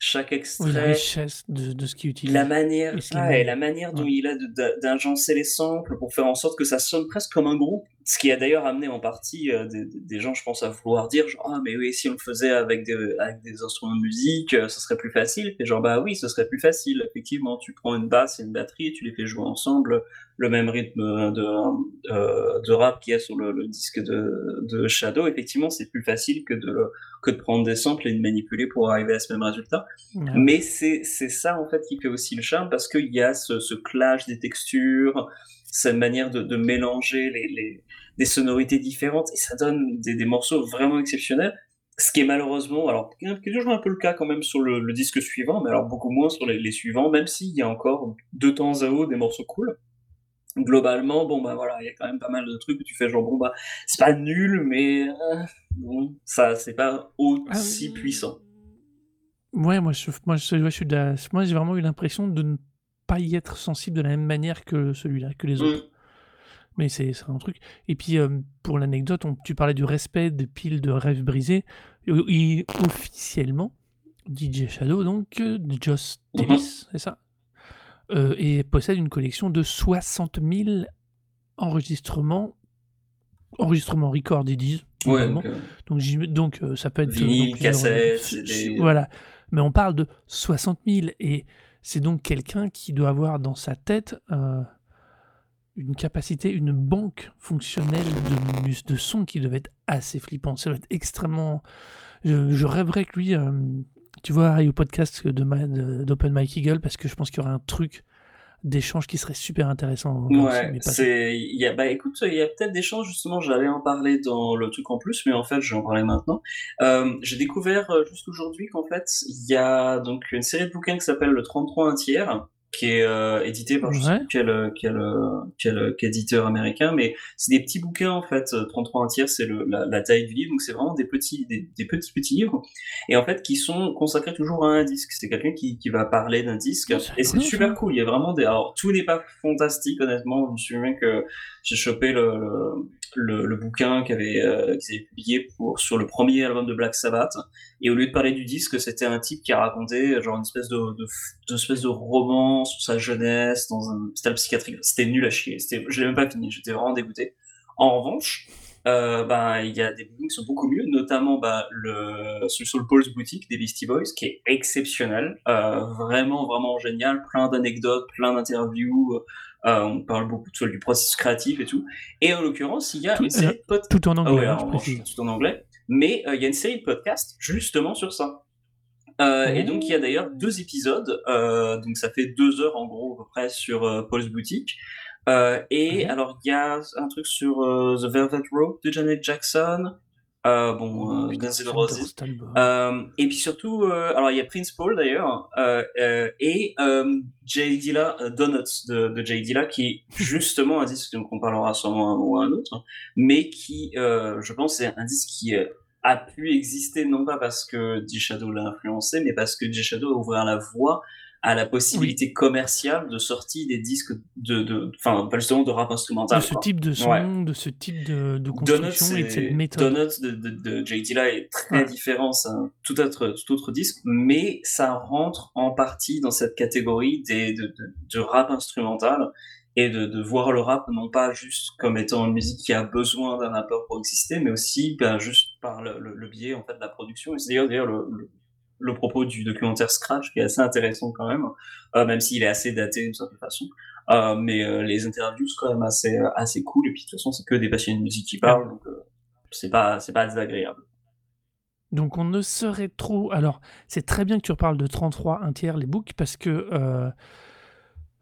chaque extrait. Oui, la richesse de, de ce qu'il utilise. La manière, ah, et la manière dont ouais. il a d'agencer les samples pour faire en sorte que ça sonne presque comme un groupe. Ce qui a d'ailleurs amené en partie euh, des, des, gens, je pense, à vouloir dire genre, ah, mais oui, si on le faisait avec des, avec des instruments de musique, euh, ce serait plus facile. Et genre, bah oui, ce serait plus facile. Effectivement, tu prends une basse et une batterie, tu les fais jouer ensemble, le même rythme de, euh, de rap qu'il y a sur le, le disque de, de, Shadow. Effectivement, c'est plus facile que de, que de prendre des samples et de manipuler pour arriver à ce même résultat. Mais c'est ça, en fait, qui fait aussi le charme parce qu'il y a ce, ce clash des textures, cette manière de, de mélanger les, les, des sonorités différentes et ça donne des, des, morceaux vraiment exceptionnels. Ce qui est malheureusement, alors, qui est toujours un peu le cas quand même sur le, le disque suivant, mais alors beaucoup moins sur les, les suivants, même s'il y a encore de temps à autre des morceaux cool. Globalement, bon, bah voilà, il y a quand même pas mal de trucs où tu fais genre, bon, bah, c'est pas nul, mais euh, bon, ça, c'est pas aussi ah, puissant. Ouais, moi, je, moi, je, je suis de moi, j'ai vraiment eu l'impression de ne pas y être sensible de la même manière que celui-là, que les autres. Mmh. Mais c'est un truc. Et puis, euh, pour l'anecdote, tu parlais du respect des piles de rêves brisés. Et, officiellement, DJ Shadow, donc, euh, de Joss Davis, mmh. c'est ça euh, Et possède une collection de 60 000 enregistrements, enregistrements record, ils disent. Ouais, donc, donc, donc ça peut être. Vinyle, cassette, des... Voilà. Mais on parle de 60 000 et c'est donc quelqu'un qui doit avoir dans sa tête euh, une capacité, une banque fonctionnelle de, son qui devait être assez flippant. Ça doit être extrêmement. Je, je rêverais que lui, euh, tu vois, aille au podcast d'Open Mike Eagle parce que je pense qu'il y aura un truc d'échange qui serait super intéressant. Ouais, c'est, il y a, bah écoute, il y a peut-être des chances justement, j'allais en parler dans le truc en plus, mais en fait, je vais en parler maintenant. Euh, j'ai découvert euh, juste aujourd'hui qu'en fait, il y a donc une série de bouquins qui s'appelle le 33 un tiers, qui est euh, édité par je sais plus quel, quel, quel, quel, éditeur américain, mais c'est des petits bouquins en fait. 33 un tiers, c'est la, la, taille du livre, donc c'est vraiment des petits, des, des, petits petits livres, et en fait qui sont consacrés toujours à un disque. C'est quelqu'un qui, qui va parler d'un disque, et c'est super ça. cool. Il y a vraiment des. Alors tout n'est pas fantastique honnêtement. Je me souviens que j'ai chopé le, le le, bouquin euh, qu'ils avaient publié pour, sur le premier album de Black Sabbath. Et au lieu de parler du disque, c'était un type qui a raconté genre une espèce de, de, espèce de roman sur sa jeunesse dans un hôpital psychiatrique. C'était nul à chier. Je l'ai même pas fini. J'étais vraiment dégoûté. En revanche, euh, bah, il y a des bouquins qui sont beaucoup mieux, notamment bah, le, sur le Paul's Boutique des Beastie Boys, qui est exceptionnel, euh, vraiment, vraiment génial, plein d'anecdotes, plein d'interviews, euh, on parle beaucoup de, du processus créatif et tout. Et en l'occurrence, il y a Tout, une série de podcasts. tout en anglais, Ah hein, je tout en anglais. Mais euh, il y a une série de podcasts justement sur ça. Euh, Et donc il y a d'ailleurs deux épisodes, euh, donc ça fait deux heures en gros à peu près sur euh, Paul's Boutique. Euh, et alors il y a un truc sur euh, The Velvet Rope de Janet Jackson, euh, bon, euh, Putain, Guns N' Roses. Euh, et puis surtout, euh, alors il y a Prince Paul d'ailleurs, euh, euh, et euh, Jay Dilla, euh, Donuts de, de Jay Dilla, qui est justement un disque dont on parlera sûrement un ou un autre, mais qui, euh, je pense, c'est un disque qui euh, a pu exister non pas parce que G-Shadow l'a influencé, mais parce que G-Shadow a ouvert la voie à la possibilité commerciale de sortie des disques de, de, enfin, pas justement de rap instrumental. de ce quoi. type de son, Ouais. de ce type de, de Donuts, construction et de cette méthode. Donuts de, de, de Jay Dilla est très Ouais. différent, c'est un tout autre, tout autre disque, mais ça rentre en partie dans cette catégorie des, de, de, rap instrumental et de, de voir le rap non pas juste comme étant une musique qui a besoin d'un rappeur pour exister, mais aussi ben, juste par le, le, le biais en fait de la production. Et c'est d'ailleurs d'ailleurs le, le, le propos du documentaire Scratch qui est assez intéressant quand même, euh, même s'il est assez daté d'une certaine façon. Euh, mais euh, les interviews sont quand même assez assez cool et puis de toute façon c'est que des passionnés de musique qui parlent donc c'est pas pas désagréable. Donc on ne serait trop. Alors, c'est très bien que tu reparles de 33 un tiers les books parce que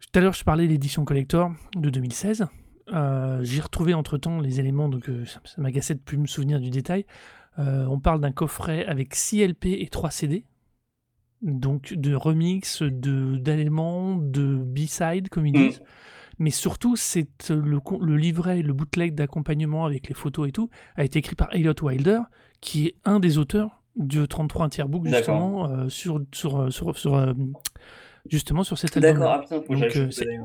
tout à l'heure je parlais de l'édition collector de 2016. Euh, J'ai retrouvé entre temps les éléments, donc ça, ça m'agaçait de plus me souvenir du détail. On parle d'un coffret avec 6 LP et 3 CD, donc de remix, de d'éléments, de B-side comme ils Mm. disent. Mais surtout, c'est euh, le, le livret, le bootleg d'accompagnement avec les photos et tout, a été écrit par Elliot Wilder, qui est un des auteurs du 33 tiers book D'accord. justement euh, sur, sur, euh, sur, sur, euh, justement sur cet D'accord, album. ah faut que Donc, euh.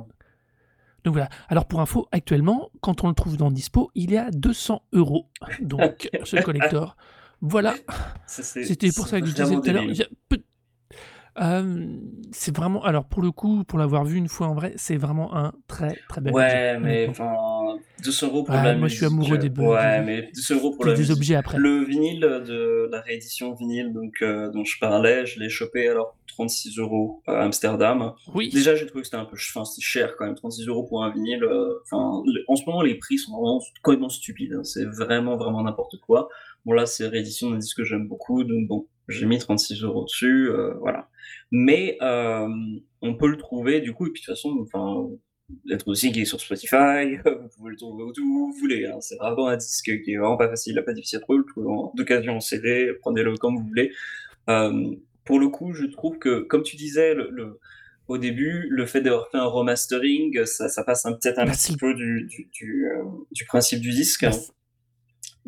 Donc voilà. Alors pour info, actuellement, quand on le trouve dans Dispo, il est à 200 euros. Donc ce collector. Voilà. C'était pour ça que je disais tout à l'heure. débile. il y a peu- Euh, c'est vraiment. Alors pour le coup, pour l'avoir vu une fois en vrai, c'est vraiment un très très bel objet, Ouais, mais honnêtement. enfin, 200 euros pour Ouais, la moi, je suis amoureux des- Ouais, des- mais 200 euros pour la des musique. objets après. Le vinyle de la réédition vinyle donc, euh, dont je parlais, je l'ai chopé alors 36 euros à Amsterdam. Oui. Déjà, j'ai trouvé que c'était un peu enfin, cher quand même, 36 euros pour un vinyle. euh, en ce moment, les prix sont vraiment complètement stupides. hein. C'est vraiment, vraiment n'importe quoi. Bon, là, c'est réédition d'un disque que j'aime beaucoup, donc bon, j'ai mis 36 euros dessus, euh, voilà. Mais euh, on peut le trouver, du coup, et puis de toute façon, enfin, être aussi qui est sur Spotify, vous pouvez le trouver où vous voulez. Hein. C'est vraiment un disque qui est vraiment pas facile, pas difficile à trouver, le en d'occasion en CD, prenez-le comme vous voulez. Euh, pour le coup, je trouve que, comme tu disais, le, le- au début, le fait d'avoir fait un remastering, ça, ça passe un- peut-être un petit peu du, du, du, euh, du principe du disque. Hein.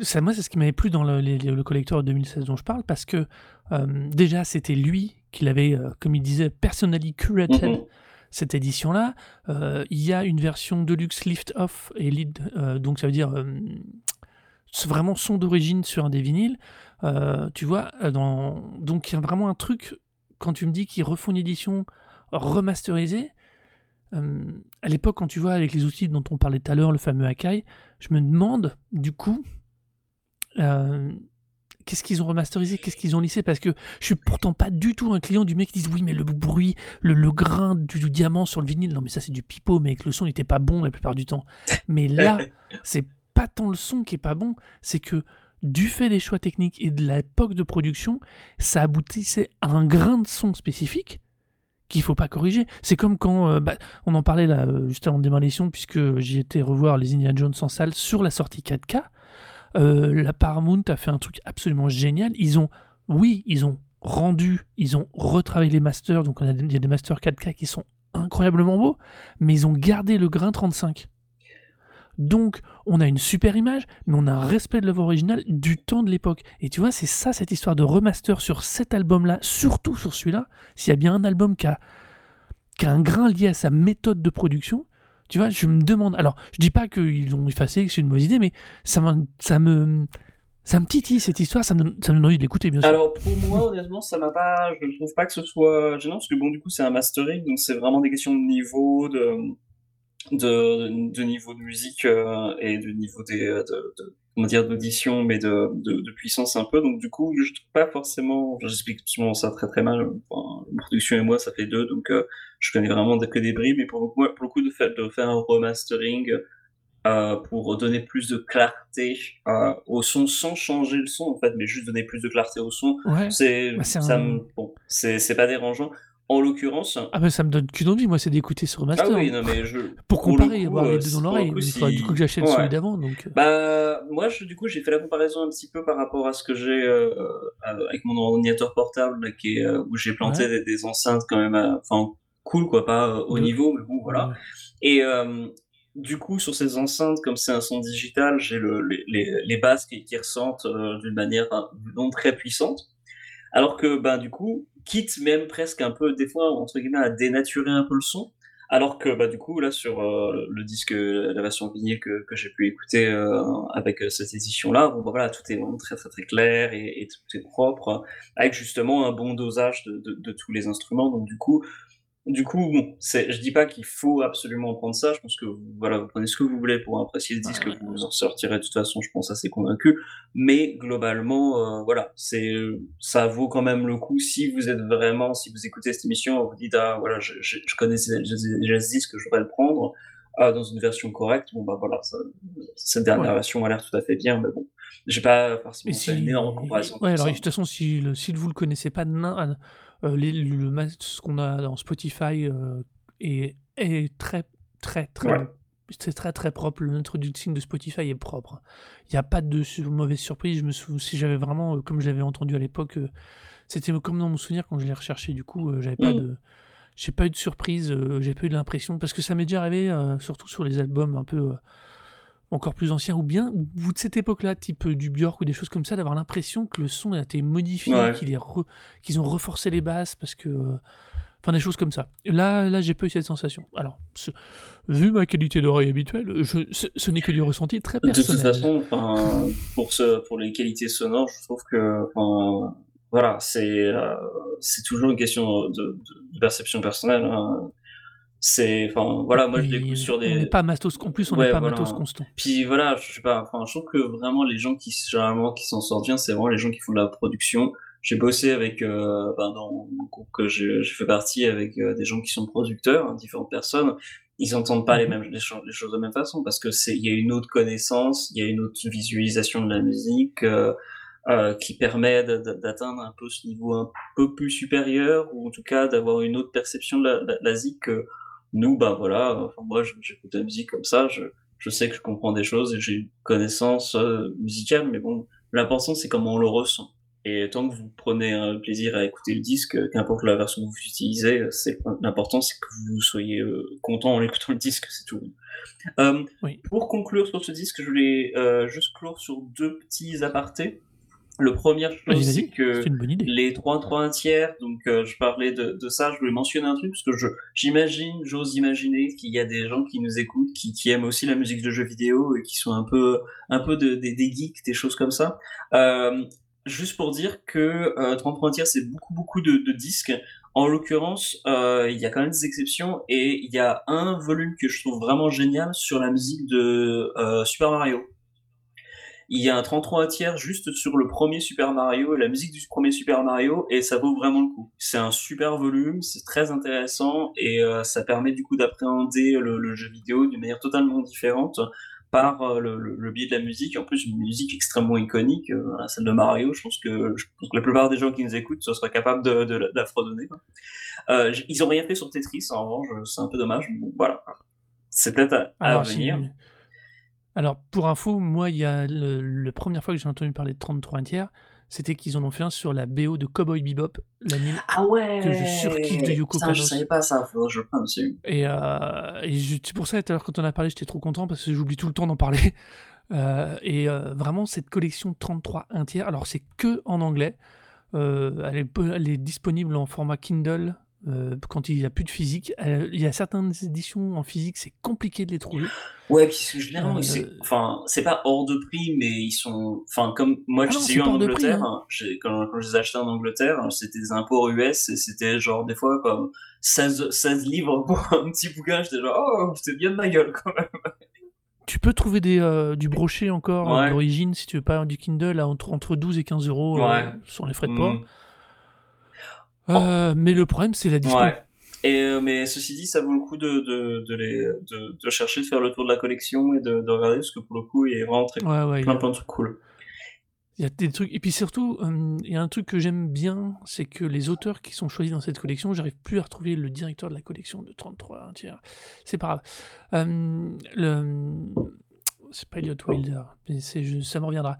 Ça, moi, c'est ce qui m'avait plu dans le, le collector de 2016 dont je parle, parce que euh, déjà, c'était lui qui l'avait, euh, comme il disait, personally curated Mhm. cette édition-là. Euh, il y a une version deluxe lift-off et lead, donc ça veut dire vraiment son d'origine sur un des vinyles. Tu vois, dans... donc il y a vraiment un truc, quand tu me dis qu'ils refont une édition remasterisée, euh, à l'époque, quand tu vois avec les outils dont on parlait tout à l'heure, le fameux Akai, je me demande, du coup, euh, qu'est-ce qu'ils ont remasterisé, qu'est-ce qu'ils ont lissé, parce que je suis pourtant pas du tout un client du mec qui dit oui, mais le bruit, le, le grain du, du diamant sur le vinyle, non mais ça c'est du pipeau, mec, le son n'était pas bon la plupart du temps. Mais là, c'est pas tant le son qui est pas bon, c'est que du fait des choix techniques et de l'époque de production, ça aboutissait à un grain de son spécifique qu'il faut pas corriger. C'est comme quand, euh, bah, on en parlait là euh, juste avant de démarrer l'émission, puisque j'y étais revoir les Indiana Jones en salle sur la sortie 4K. Euh, la Paramount a fait un truc absolument génial. Ils ont, oui, ils ont rendu, ils ont retravaillé les masters, donc on a- il y a des masters 4K qui sont incroyablement beaux, mais ils ont gardé le grain 35. Donc, on a une super image, mais on a un respect de l'œuvre originale du temps de l'époque. Et tu vois, c'est ça cette histoire de remaster sur cet album-là, surtout sur celui-là. S'il y a bien un album qui a, qui a un grain lié à sa méthode de production, Tu vois, je me demande. Alors, je dis pas qu'ils l'ont effacé, que c'est une mauvaise idée, mais ça, ça me. Ça me titille cette histoire, ça me, donne, envie de l'écouter, bien sûr. Alors pour moi, honnêtement, ça m'a pas. Je trouve pas que ce soit gênant parce que bon, du coup, c'est un mastering, donc c'est vraiment des questions de niveau, de, de, de niveau de musique euh, et de niveau des, de, de, comment dire, d'audition, mais de, de, de, puissance un peu. Donc du coup, je trouve pas forcément. J'explique souvent ça très très mal. Enfin, production et moi, ça fait deux, donc euh, je connais vraiment que des bribes. Mais pour, pour le coup, de faire, de faire un remastering euh, pour donner plus de clarté euh, au son sans changer le son en fait, mais juste donner plus de clarté au son. Ouais. C'est bah, ça un... bon, c'est pas dérangeant. En l'occurrence. Ah ben ça me donne qu'une envie, moi, c'est d'écouter sur master. Ah oui, non mais je. Pour comparer, avoir les deux dans l'oreille. Du coup, que j'achète celui d'avant, donc. Euh. Bah moi, je, du coup, j'ai fait la comparaison un petit peu par rapport à ce que j'ai euh, avec mon ordinateur portable, qui est, où j'ai planté des, enceintes quand même, enfin cool quoi, pas au niveau, mais bon voilà. Et du coup, sur ces enceintes, comme c'est un son digital, j'ai le, les, basses qui, ressentent euh, d'une manière non très puissante. Alors que, ben, du coup, quitte même presque un peu, des fois, entre guillemets, à dénaturer un peu le son. Alors que, bah, du coup, là, sur euh, le disque, la version vinyle que, que j'ai pu écouter euh, avec cette édition-là, bon, bah, voilà, tout est vraiment très, très, très clair et, et, tout est propre, avec justement un bon dosage de, de, de tous les instruments. Donc, du coup, du coup, bon, je dis pas qu'il faut absolument prendre ça. Je pense que voilà, vous prenez ce que vous voulez pour apprécier le disque, vous en sortirez de toute façon, je pense assez convaincu. Mais globalement, euh, voilà, c'est ça vaut quand même le coup si vous êtes vraiment, si vous écoutez cette émission, vous dites ah voilà, je, je, je connais déjà ce disque, je voudrais le prendre ah, dans une version correcte. Bon bah voilà, ça, cette dernière ouais. version a l'air tout à fait bien, mais bon, j'ai pas forcément si... une énorme comparaison. Ouais, alors de toute façon, si, le, si vous le connaissez pas, euh, les, le, ce qu'on a dans Spotify euh, est, est, très, très, très. Ouais. C'est très très propre. L'introduction de Spotify est propre. Il n'y a pas de mauvaise surprise. Je me souviens, si j'avais vraiment, euh, comme je l'avais entendu à l'époque, euh, c'était comme dans mon souvenir quand je l'ai recherché. Du coup, euh, j'avais pas Mm. de, j'ai pas eu de surprise. euh, j'ai pas eu l'impression parce que ça m'est déjà arrivé, euh, surtout sur les albums un peu euh, encore plus anciens ou bien ou de cette époque-là, type euh, du Björk ou des choses comme ça, d'avoir l'impression que le son a été modifié, Ouais. re- qu'ils ont reforcé les basses parce que, euh, enfin des choses comme ça. Là, là, j'ai pas eu cette sensation. Alors, ce- vu ma qualité d'oreille habituelle, je, ce, ce n'est que du ressenti très De toute personnel. façon, pour ce, pour les qualités sonores, je trouve que, voilà, c'est, euh, c'est toujours une question de, de, de perception personnelle. hein. C'est, enfin, voilà, moi je l'écoute sur on n'est des. pas matos, en plus on n'est Ouais, pas voilà. matos constant. Puis voilà, je sais pas, enfin, je trouve que vraiment les gens qui, généralement, qui s'en sortent bien, c'est vraiment les gens qui font de la production. J'ai bossé avec, euh, ben, dans le groupe que j'ai fait partie avec euh, des gens qui sont producteurs, hein, différentes personnes. Ils entendent pas les Mhm. mêmes les, cho- les choses de la même façon parce que c'est il y a une autre connaissance, il y a une autre visualisation de la musique euh, euh, qui permet d'atteindre un peu ce niveau un peu plus supérieur ou en tout cas d'avoir une autre perception de la, de la- de la musique que nous, bah voilà. Enfin, moi, j'écoute la musique comme ça, je, je sais que je comprends des choses et j'ai une connaissance euh, musicale, mais bon, l'important c'est comment on le ressent. Et tant que vous prenez un plaisir à écouter le disque, qu'importe la version que vous utilisez, c'est l'important c'est que vous soyez euh, content en écoutant le disque, c'est tout. Euh, Oui. pour conclure sur ce disque, je voulais juste clore sur deux petits apartés. Le premier chose, c'est que c'est une bonne idée. les 3 3 un tiers, donc euh, je parlais de, de ça, je voulais mentionner un truc, parce que je j'imagine, j'ose imaginer qu'il y a des gens qui nous écoutent, qui, qui aiment aussi la musique de jeux vidéo et qui sont un peu, un peu de, des, des geeks, des choses comme ça. Euh, juste pour dire que euh, 33 tiers, c'est beaucoup, beaucoup de, de disques. En l'occurrence, euh, il y a quand même des exceptions et il y a un volume que je trouve vraiment génial sur la musique de euh, Super Mario. Il y a un 33 tiers juste sur le premier Super Mario et la musique du premier Super Mario et ça vaut vraiment le coup. C'est un super volume, c'est très intéressant et euh, ça permet du coup d'appréhender le, le, jeu vidéo d'une manière totalement différente par euh, le, le, le, biais de la musique. En plus, une musique extrêmement iconique, euh, celle de Mario. Je pense, que, je pense que la plupart des gens qui nous écoutent se seraient capables de, de, de la fredonner. Euh, ils ont rien fait sur Tetris, en revanche, c'est un peu dommage. Bon, voilà, c'est peut-être à, à venir. Alors, pour info, moi, il y a le, la première fois que j'ai entendu parler de 33 tiers, c'était qu'ils en ont fait un sur la BO de Cowboy Bebop, l'anime Ah ouais que je surkiffe de Yoko Putain, je savais pas ça, que je aussi. Et, euh, et je- c'est pour ça, tout à l'heure, quand on a parlé, j'étais trop content parce que j'oublie tout le temps d'en parler. Euh, et euh, vraiment, cette collection 33 1 tiers, alors c'est que en anglais. Euh, elle, est, peu- elle est disponible en format Kindle euh, quand il y a plus de physique. Euh, il y a certaines éditions en physique, c'est compliqué de les trouver. Ouais, puis généralement, c'est Euh, enfin, c'est pas hors de prix, mais ils sont, enfin, comme moi, Ah je les ai c'est eu en prix, Angleterre, hein. j'ai- quand, quand je les ai achetés en Angleterre, c'était des imports US et c'était genre des fois comme 16, 16 livres pour un petit bouquin. J'étais genre, oh, c'était bien de ma gueule quand même. Tu peux trouver des, euh, du brochet encore euh, Ouais. d'origine, si tu veux pas du Kindle, à entre, entre 12 et 15 euros euh, Ouais. sur les frais de port. Mm. Euh, mais le problème, c'est la dispo. Ouais. Et, euh, mais ceci dit, ça vaut le coup de, de, de, les, de, de chercher, de faire le tour de la collection et de, de regarder, parce que pour le coup, il y a vraiment très, Ouais, ouais, il y plein, a- plein de trucs cool. Il y a des trucs. Et puis surtout, euh, il y a un truc que j'aime bien, c'est que les auteurs qui sont choisis dans cette collection, j'arrive plus à retrouver le directeur de la collection de 33 un tiers. C'est pas grave. Euh, le... C'est pas Elliot Wilder, mais c'est, je- ça me reviendra.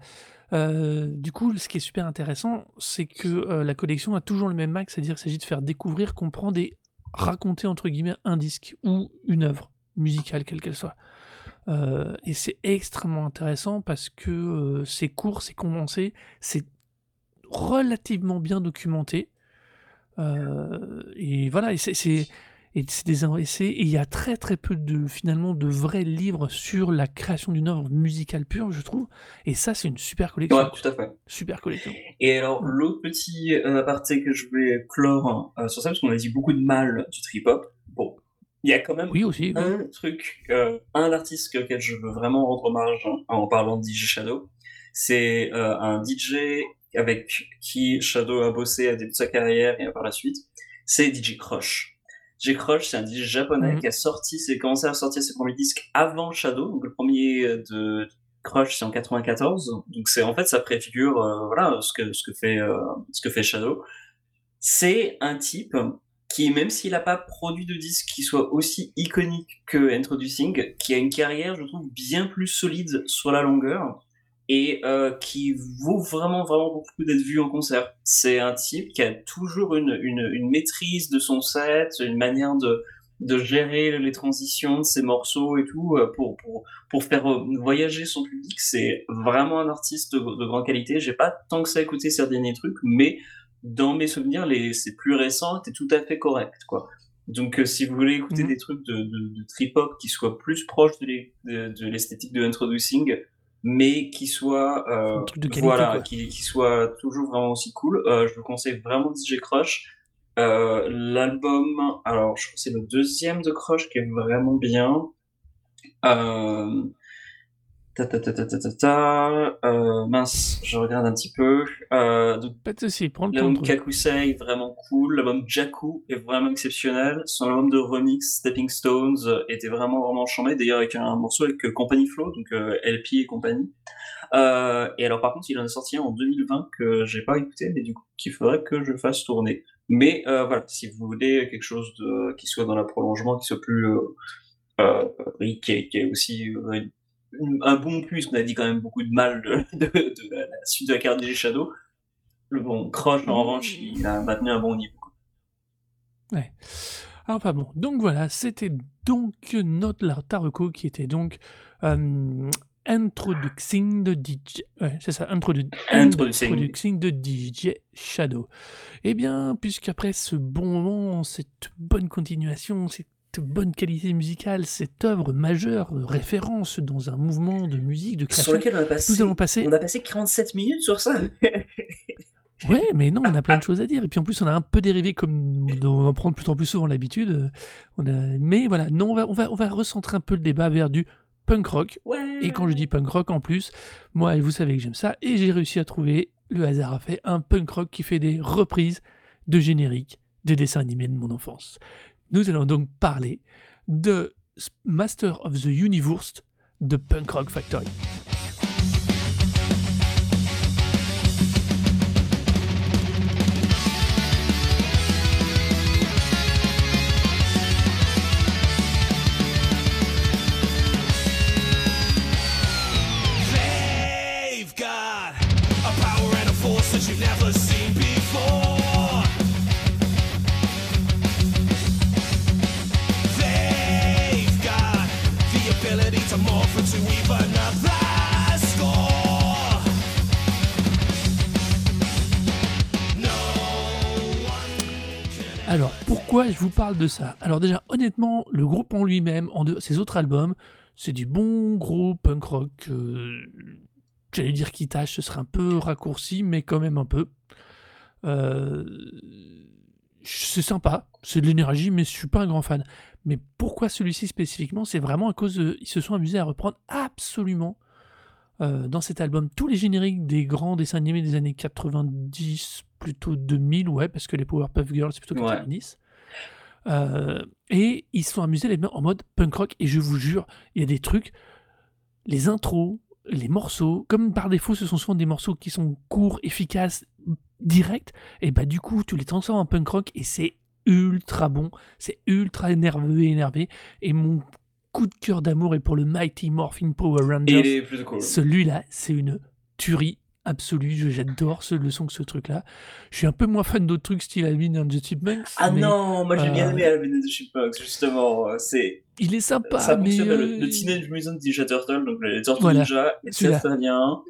Euh, du coup, ce qui est super intéressant, c'est que euh, la collection a toujours le même max, c'est-à-dire qu'il s'agit de faire découvrir, comprendre et raconter, entre guillemets, un disque ou une œuvre musicale, quelle qu'elle soit. Euh, et c'est extrêmement intéressant parce que euh, c'est court, c'est condensé, c'est relativement bien documenté. Euh, et voilà, et c'est c'est- et c'est des essais, et il y a très très peu de finalement de vrais livres sur la création d'une œuvre musicale pure, je trouve. Et ça, c'est une super collection. Ouais, tout à fait. Super collection. Et alors, l'autre petit aparté que je voulais clore euh, sur ça, parce qu'on a dit beaucoup de mal du trip-hop. Bon, il y a quand même Oui, aussi. oui. un truc, euh, un artiste auquel je veux vraiment rendre hommage en parlant de DJ Shadow. C'est euh, un DJ avec qui Shadow a bossé à début de sa carrière et par la suite. C'est DJ Crush. DJ Crush, c'est un DJ japonais Mhm. qui a sorti, c'est commencé à sortir ses premiers disques avant Shadow. Donc le premier euh, de Crush, c'est en 94. Donc c'est en fait ça préfigure euh, voilà ce que ce que fait euh, ce que fait Shadow. C'est un type qui, même s'il n'a pas produit de disque qui soit aussi iconique que Introducing, qui a une carrière, je trouve, bien plus solide sur la longueur et euh, qui vaut vraiment, vraiment beaucoup d'être vu en concert. C'est un type qui a toujours une, une, une maîtrise de son set, une manière de, de gérer les transitions de ses morceaux et tout euh, pour, pour, pour faire euh, voyager son public. C'est vraiment un artiste de, de grande qualité. J'ai pas tant que ça écouté ses derniers trucs, mais dans mes souvenirs, les, c'est plus récent, était tout à fait correct, quoi. Donc, euh, si vous voulez écouter Mhm. des trucs de, de, de trip-hop qui soient plus proches de, l'es- de, de l'esthétique de Introducing, mais qui soient, euh, de qualité, voilà, qui, qui soient toujours vraiment aussi cool, euh, je vous conseille vraiment DJ Crush. Euh, l'album, alors, je crois que c'est le deuxième de Crush qui est vraiment bien. Ta ta ta euh, mince, je regarde un petit peu. Euh, donc, Pas de souci, prends le temps. L'album. Kakusei, vraiment cool. L'album Jaku est vraiment exceptionnel. Son album de remix, Stepping Stones, était vraiment, vraiment chambé. D'ailleurs, avec un morceau avec euh, Company Flow, donc euh, LP et compagnie. Euh, et alors, par contre, il en est sorti un en 2020 que j'ai pas écouté, mais du coup, qu'il faudrait que je fasse tourner. Mais voilà, si vous voulez quelque chose de, qui soit dans le prolongement, qui soit plus, euh, qui est, qui est aussi un bon plus, on a dit quand même beaucoup de mal de, de, de la la suite de la carte des Shadow. Le bon Crush, en Mmh. revanche, il a maintenu un bon niveau. Ouais. Alors, pas bon. Donc voilà, c'était donc notre la Taroko qui était donc euh, Introducing the DJ. Ouais, c'est ça, introdu Introducing. Introducing the DJ Shadow. Eh bien, puisqu'après ce bon moment, cette bonne continuation, cette bonne qualité musicale, cette œuvre majeure, euh, référence dans un mouvement de musique, de Sur création, lequel on a passé, nous allons passer on a passé 47 minutes sur ça. Ouais, mais non, on a plein de choses à dire. Et puis en plus, on a un peu dérivé comme on va prendre plus en plus souvent l'habitude. Euh, On a... Mais voilà, non, on va, on, va, on va recentrer un peu le débat vers du punk rock. Ouais. Et quand je dis punk rock en plus, moi, vous savez que j'aime ça. Et j'ai réussi à trouver, le hasard a fait, un punk rock qui fait des reprises de génériques de dessins animés de mon enfance. Nous allons donc parler de Master of the Universe de Punk Rock Factory. Pourquoi je vous parle de ça? Alors déjà, honnêtement, le groupe en lui-même, en ses autres albums, c'est du bon gros punk rock. euh, J'allais dire qui tâche, ce serait un peu raccourci, mais quand même un peu. Euh, c'est sympa, c'est de l'énergie, mais je suis pas un grand fan. Mais pourquoi celui-ci spécifiquement? C'est vraiment à cause de, ils se sont amusés à reprendre absolument euh, dans cet album tous les génériques des grands dessins animés des années 90, plutôt 2000, ouais, parce que les Powerpuff Girls c'est plutôt Ouais. 90. Euh, et ils se sont amusés les mettre en mode punk rock. Et je vous jure, il y a des trucs, les intros, les morceaux, comme par défaut, ce sont souvent des morceaux qui sont courts, efficaces, directs. Et bah du coup, tu les transformes en punk rock et c'est ultra bon, c'est ultra énervé, énervé. Et mon coup de cœur d'amour est pour le Mighty Morphin Power Rangers. il est plutôt cool. Celui-là, c'est une tuerie absolue. J'adore ce, le son que ce truc-là. Je suis un peu moins fan d'autres trucs style Alvin and the Chipmunks. Ah mais non, moi j'ai bien euh, aimé Alvin and the Chipmunks, justement. C'est, Il est sympa, ça mais. fonctionne. Le, euh, le Teenage Mutant Ninja Turtle, donc les Tortues Voilà, Ninja, et vient.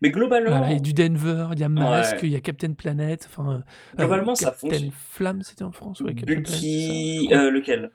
Mais globalement, Voilà, il y a du Denver, il y a Mask, Ouais. il y a Captain Planet, enfin. euh, globalement euh, ça Captain fonctionne. Flamme, c'était en France, ouais. Captain Planet, Bucky, ça, lequel?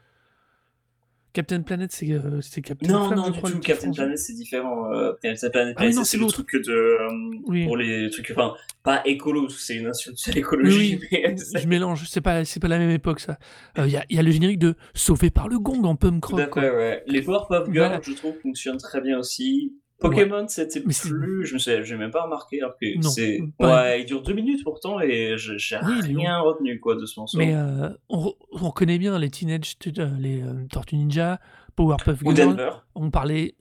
Captain Planet, c'est euh, Captain Non, Flamme, non, du crois, tout. Captain. Planet, c'est différent. Euh, Captain Planet, Ah oui, non, c'est le truc de. euh, Oui. Pour les trucs. Enfin, pas écolo, c'est une insulte à Oui, l'écologie, oui, mais. je mélange, c'est pas, c'est pas la même époque ça. Euh, Il y, a, y a le générique de Sauvé par le gong en punk rock. Fait, ouais. Les Powerpuff Girls, Voilà. je trouve, fonctionnent très bien aussi. Pokémon, c'était plus. Je me sais, j'ai même pas remarqué, alors que c'est. Ouais, il dure deux minutes pourtant, et je- j'ai Oui, rien retenu, quoi, de ce morceau. Mais euh, on, on connaît bien les Teenage, euh, les euh, Tortues Ninja, Powerpuff Ou Girls. Denver. On parlait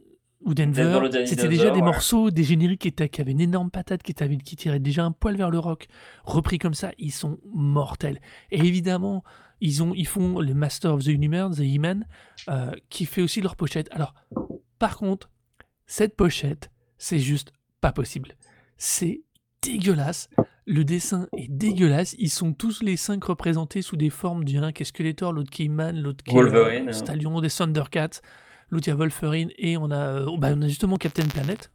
ou Denver. Le C'était déjà des ouais. morceaux, des génériques qui, étaient- qui avaient une énorme patate, qui, t'avaient- qui tiraient déjà un poil vers le rock. Repris comme ça, ils sont mortels. Et évidemment, ils, ont, ils font les Master of the Universe, The He-Man, euh, qui fait aussi leur pochette. Alors, par contre, cette pochette, c'est juste pas possible. C'est dégueulasse. Le dessin est dégueulasse. Ils sont tous les cinq représentés sous des formes. Il y en a un qui est Skeletor, l'autre qui est Man, l'autre qui Wolverine, est euh, hein. Stallion, des Thundercats. L'autre, il y a Wolverine. Et on a, euh, oh, bah, on a justement Captain Planet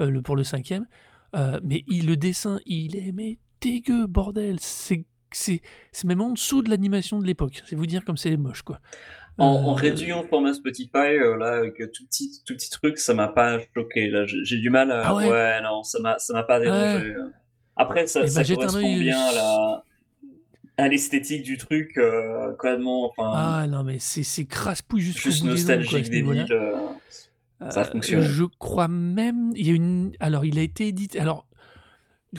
euh, le, pour le cinquième. Euh, mais il, le dessin, il est mais dégueu, bordel. C'est c'est c'est même en dessous de l'animation de l'époque. C'est vous dire comme c'est moche, quoi. En, en Euh, réduisant le format Spotify, euh, là, avec tout petit, tout petit truc, ça m'a pas choqué. Là, j'ai du mal à. Ah ouais? non, ça m'a, ça m'a pas dérangé. Après, ça, Eh ben, ça un correspond bien à la, à l'esthétique du truc, euh. Enfin, Ah non, mais c'est c'est crasse-pouille jusqu'au juste bout nostalgique des villes. euh, ça Euh, fonctionne. Je crois même. Il y a une. Alors, il a été édité. Alors,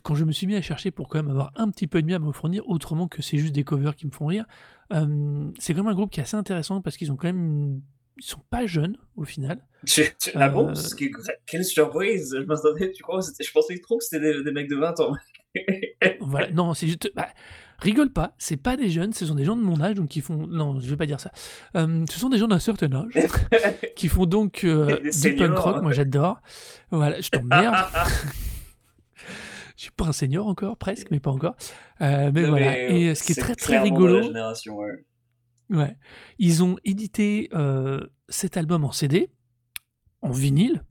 quand je me suis mis à chercher pour quand même avoir un petit peu de mieux à me fournir, autrement que c'est juste des covers qui me font rire, euh, c'est quand même un groupe qui est assez intéressant parce qu'ils ont quand même. Ils sont pas jeunes au final. Tu- tu- Ah bon? Euh, que- Quelle surprise Je m'attendais, tu crois, je pensais trop que c'était des, des mecs de 20 ans. Voilà. Non, c'est juste. bah, rigole pas, c'est pas des jeunes, ce sont des gens de mon âge, donc qui font. Non, je vais pas dire ça. Euh, ce sont des gens d'un certain âge qui font donc euh, du punk rock. Moi, j'adore. Voilà, je t'emmerde. Je suis pas un senior encore, presque, mais pas encore. Euh, mais Non, voilà. mais, Et euh, euh, ce qui est très très rigolo, ouais. ouais, ils ont édité euh, cet album en CD, en vinyle,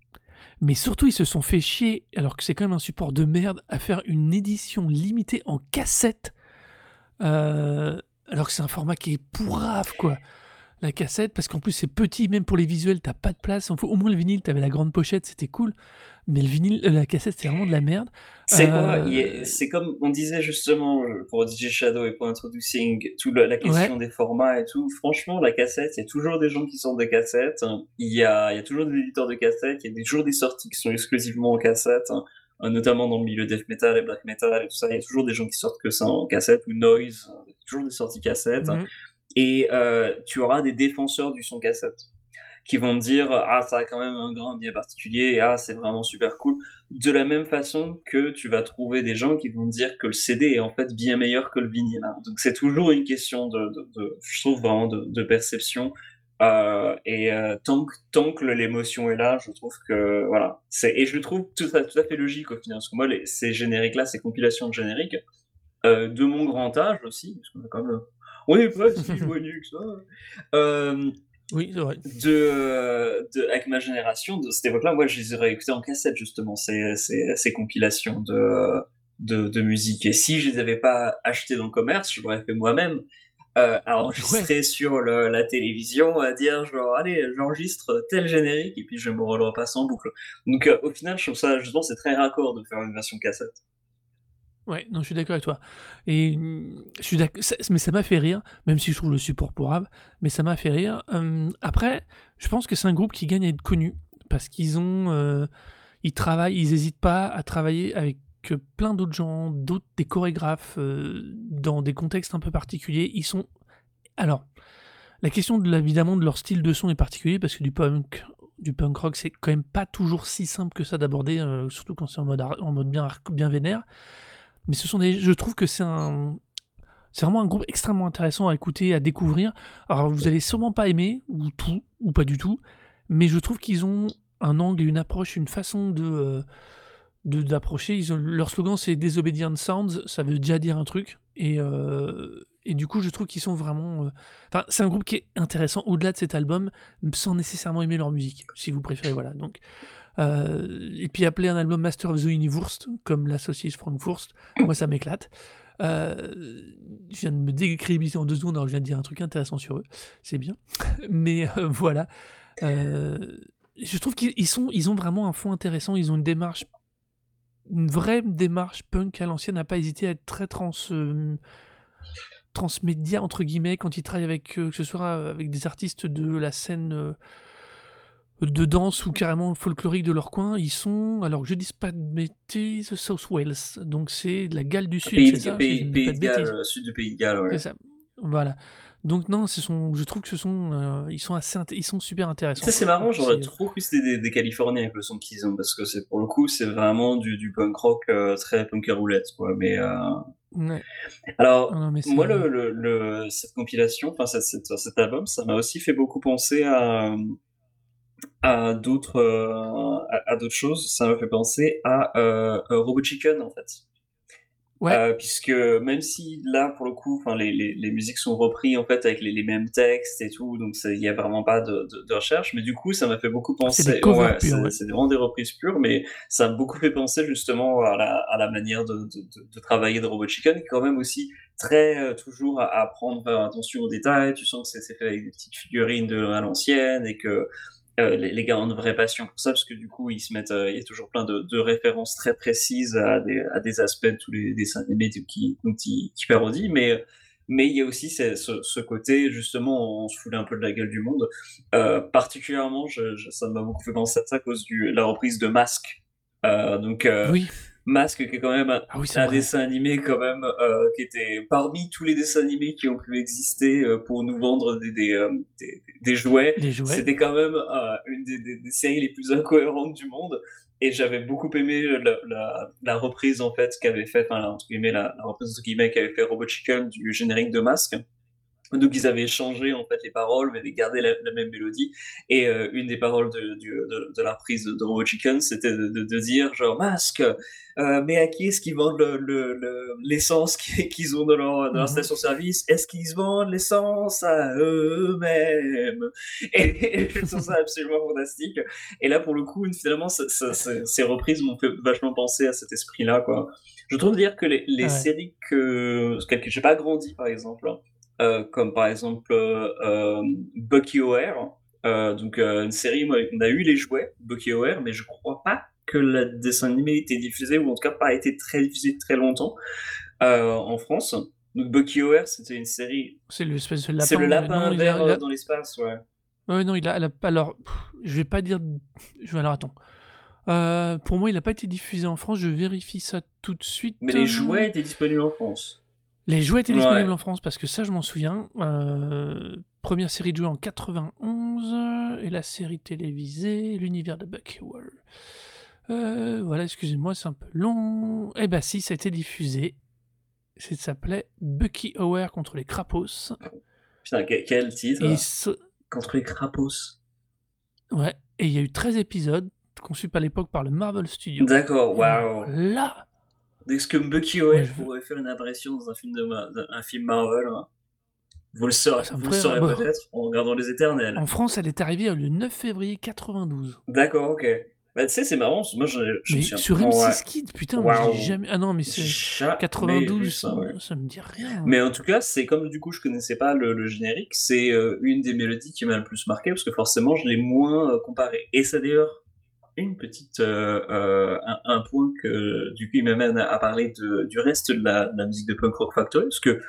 mais surtout ils se sont fait chier, alors que c'est quand même un support de merde, à faire une édition limitée en cassette, euh, alors que c'est un format qui est pourrave, quoi. La cassette, parce qu'en plus c'est petit, même pour les visuels, t'as pas de place. Au au moins le vinyle, t'avais la grande pochette, c'était cool. Mais le vinyle, euh, la cassette, c'est vraiment de la merde. C'est Euh, C'est comme on disait justement euh, pour DJ Shadow et pour Introducing, tout la question des formats et tout. Franchement, la cassette, il y a toujours des gens qui sortent des cassettes. hein. Il y a, y a toujours des éditeurs de cassettes. Il y a toujours des sorties qui sont exclusivement en cassette, hein. Notamment dans le milieu death metal et black metal et tout ça. Il y a toujours des gens qui sortent que ça en cassette ou noise. hein. Toujours des sorties cassettes. Mhm. Et euh, tu auras des défenseurs du son cassette qui vont dire ah ça a quand même un grain bien particulier ah c'est vraiment super cool. De la même façon que tu vas trouver des gens qui vont dire que le CD est en fait bien meilleur que le vinyle. Donc c'est toujours une question de, je trouve vraiment de, perception. Euh, et euh, tant que tant que l'émotion est là je trouve que voilà. C'est et je le trouve tout à, fait logique au final parce que moi ces génériques là ces compilations de génériques de mon grand âge aussi parce qu'on est quand même on n'est pas si éloigné que ça euh, Oui, c'est vrai. de, de, avec ma génération de cette époque-là, moi, je les aurais écoutés en cassette, justement, ces, ces, ces compilations de, de, de musique. Et si je les avais pas achetées dans le commerce, je l'aurais fait moi-même. euh, à enregistrer sur le, la télévision, à dire genre allez j'enregistre tel générique et puis je me repasse en boucle. Donc euh, au final je trouve ça justement c'est très raccord de faire une version cassette. Ouais, non, je suis d'accord avec toi. Et mmh, je suis mais ça m'a fait rire, même si je trouve le support pourrave, mais ça m'a fait rire. après, je pense que c'est un groupe qui gagne à être connu parce qu'ils ont, euh, ils travaillent, ils n'hésitent pas à travailler avec plein d'autres gens, d'autres des chorégraphes euh, dans des contextes un peu particuliers. Ils sont, alors, la question de évidemment de leur style de son est particulier parce que du punk, du punk rock, c'est quand même pas toujours si simple que ça d'aborder, euh, surtout quand c'est en mode en mode bien bien vénère. Mais ce sont des, je trouve que c'est un, c'est vraiment un groupe extrêmement intéressant à écouter, à découvrir. Alors vous allez sûrement pas aimer ou tout ou pas du tout, mais je trouve qu'ils ont un angle une approche, une façon de euh, d'approcher. Leur slogan c'est Disobedient Sounds, ça veut déjà dire un truc. Et, euh, et du coup, je trouve qu'ils sont vraiment. Euh, enfin, c'est un groupe qui est intéressant au-delà de cet album, sans nécessairement aimer leur musique, si vous préférez. Voilà. Donc, euh, et puis appeler un album Master of the Universe, comme l'associé Frankfurt, moi ça m'éclate. Euh, je viens de me décrédibiliser en deux secondes, alors je viens de dire un truc intéressant sur eux, c'est bien. Mais euh, voilà. je trouve qu'ils ils ont vraiment un fond intéressant, ils ont une démarche, une vraie démarche punk à l'ancienne, n'a pas hésité à être très trans transmédia entre guillemets quand ils travaillent avec que ce soit avec des artistes de la scène de danse ou carrément folklorique de leur coin, ils sont, alors je dis pas de bêtises, South Wales, donc c'est de la Galles du Sud, c'est ça pays, pays de Galles, euh, sud du Pays de Galles, ouais. ça. Voilà. Donc non, ce sont, je trouve que ce sont, euh, ils sont assez, ils sont super intéressants. Ça c'est marrant, j'aurais trop cru c'était des, des, Californiens avec le son qu'ils ont, parce que c'est pour le coup c'est vraiment du, du punk rock euh, très punk roulette, quoi. Mais ouais. alors moi le, le, le, cette compilation, enfin cet album, ça m'a aussi fait beaucoup penser à à d'autres euh, à, d'autres choses, ça me fait penser à euh, Robot Chicken en fait. Ouais. Euh, puisque même si là pour le coup, enfin les, les, les, musiques sont reprises en fait avec les, les mêmes textes et tout, donc il y a vraiment pas de, de, de, recherche, mais du coup ça m'a fait beaucoup penser. C'est ouais, c'est vraiment des reprises pures, mais ça m'a beaucoup fait penser justement à la, à la manière de, de, travailler de Robot Chicken, qui quand même aussi très euh, toujours à, à prendre attention aux détails. Tu sens que c'est fait avec des petites figurines de à l'ancienne et que euh, les, les, gars ont une vraie passion pour ça parce que du coup ils se mettent euh, il y a toujours plein de, de, références très précises à des, aspects de tous les dessins animés qui, qui, qui parodient. Mais mais il y a aussi ce, côté justement on se fout un peu de la gueule du monde. Euh, particulièrement je, je, ça m'a beaucoup fait penser à ça à cause de la reprise de Masque donc oui Masque, qui est quand même un, ah oui, un dessin animé quand même euh, qui était parmi tous les dessins animés qui ont pu exister euh, pour nous vendre des, des, euh, des, des jouets. jouets. C'était quand même une des, séries les plus incohérentes du monde. Et j'avais beaucoup aimé la, la, la, reprise en fait qu'avait fait, enfin entre guillemets la, la reprise entre guillemets qu'avait fait Robot Chicken du générique de Masque. Donc ils avaient changé en fait les paroles, mais avaient gardé la, la même mélodie. Et euh, une des paroles de, de, de, de la reprise de Robot Chicken, c'était de, dire genre masque, euh, mais à qui est-ce qu'ils vendent l'essence le, le, qu'ils ont dans leur, dans leur mhm. station-service? Est-ce qu'ils vendent l'essence à eux-mêmes? Et, et, je trouve ça absolument fantastique. Et là pour le coup, finalement, ça, ça, ça, ces reprises m'ont fait vachement penser à cet esprit-là, quoi. Je trouve dire que les, les ouais. séries que, que j'ai pas grandi par exemple. Hein, comme par exemple euh, euh, Bucky O'Hare. donc une série, moi, on a eu les jouets Bucky O'Hare, mais je crois pas que le dessin animé était diffusé, ou en tout cas pas été très diffusé très longtemps en France. Donc Bucky O'Hare, c'était une série. C'est l'espèce de lapin. C'est le lapin non, vert a... dans l'espace, ouais. Ouais, non, il a, a, alors, je vais pas dire, je vais alors attends. Euh, pour moi, il n'a pas été diffusé en France. Je vérifie ça tout de suite. Mais les jouets étaient disponibles en France. Les jouets étaient disponibles ouais. en France parce que ça, je m'en souviens. Euh, première série de jouets en 91 et la série télévisée, l'univers de Bucky World. Euh, voilà, excusez-moi, c'est un peu long. Eh ben si, ça a été diffusé. Ça s'appelait Bucky Hour contre les Crapos. Putain, quel titre. Contre les Crapos. Ouais, et il y a eu 13 épisodes conçus à l'époque par le Marvel Studios. D'accord, waouh. Là, est-ce que Bucky Owen ouais, pourrait faire une apparition dans un film, de un film Marvel hein Vous le saurez, vous le saurez peut-être en regardant Les Éternels. En France, elle est arrivée le 9 février 92. D'accord, ok. Bah, tu sais, c'est marrant, moi je, Mais souviens sur pas, ouais. M6 Kids, putain, moi, j'ai jamais. Ah non, mais c'est Jamais vu 92, ça, ça, ouais. ça me dit rien. Mais en tout cas, c'est comme du coup je connaissais pas le, le générique, c'est euh, une des mélodies qui m'a le plus marqué parce que forcément je l'ai moins euh, comparé. Et c'est d'ailleurs une petite euh, euh, un, un point que du coup il m'amène à, à parler de, du reste de la, de la musique de Punk Rock Factory parce que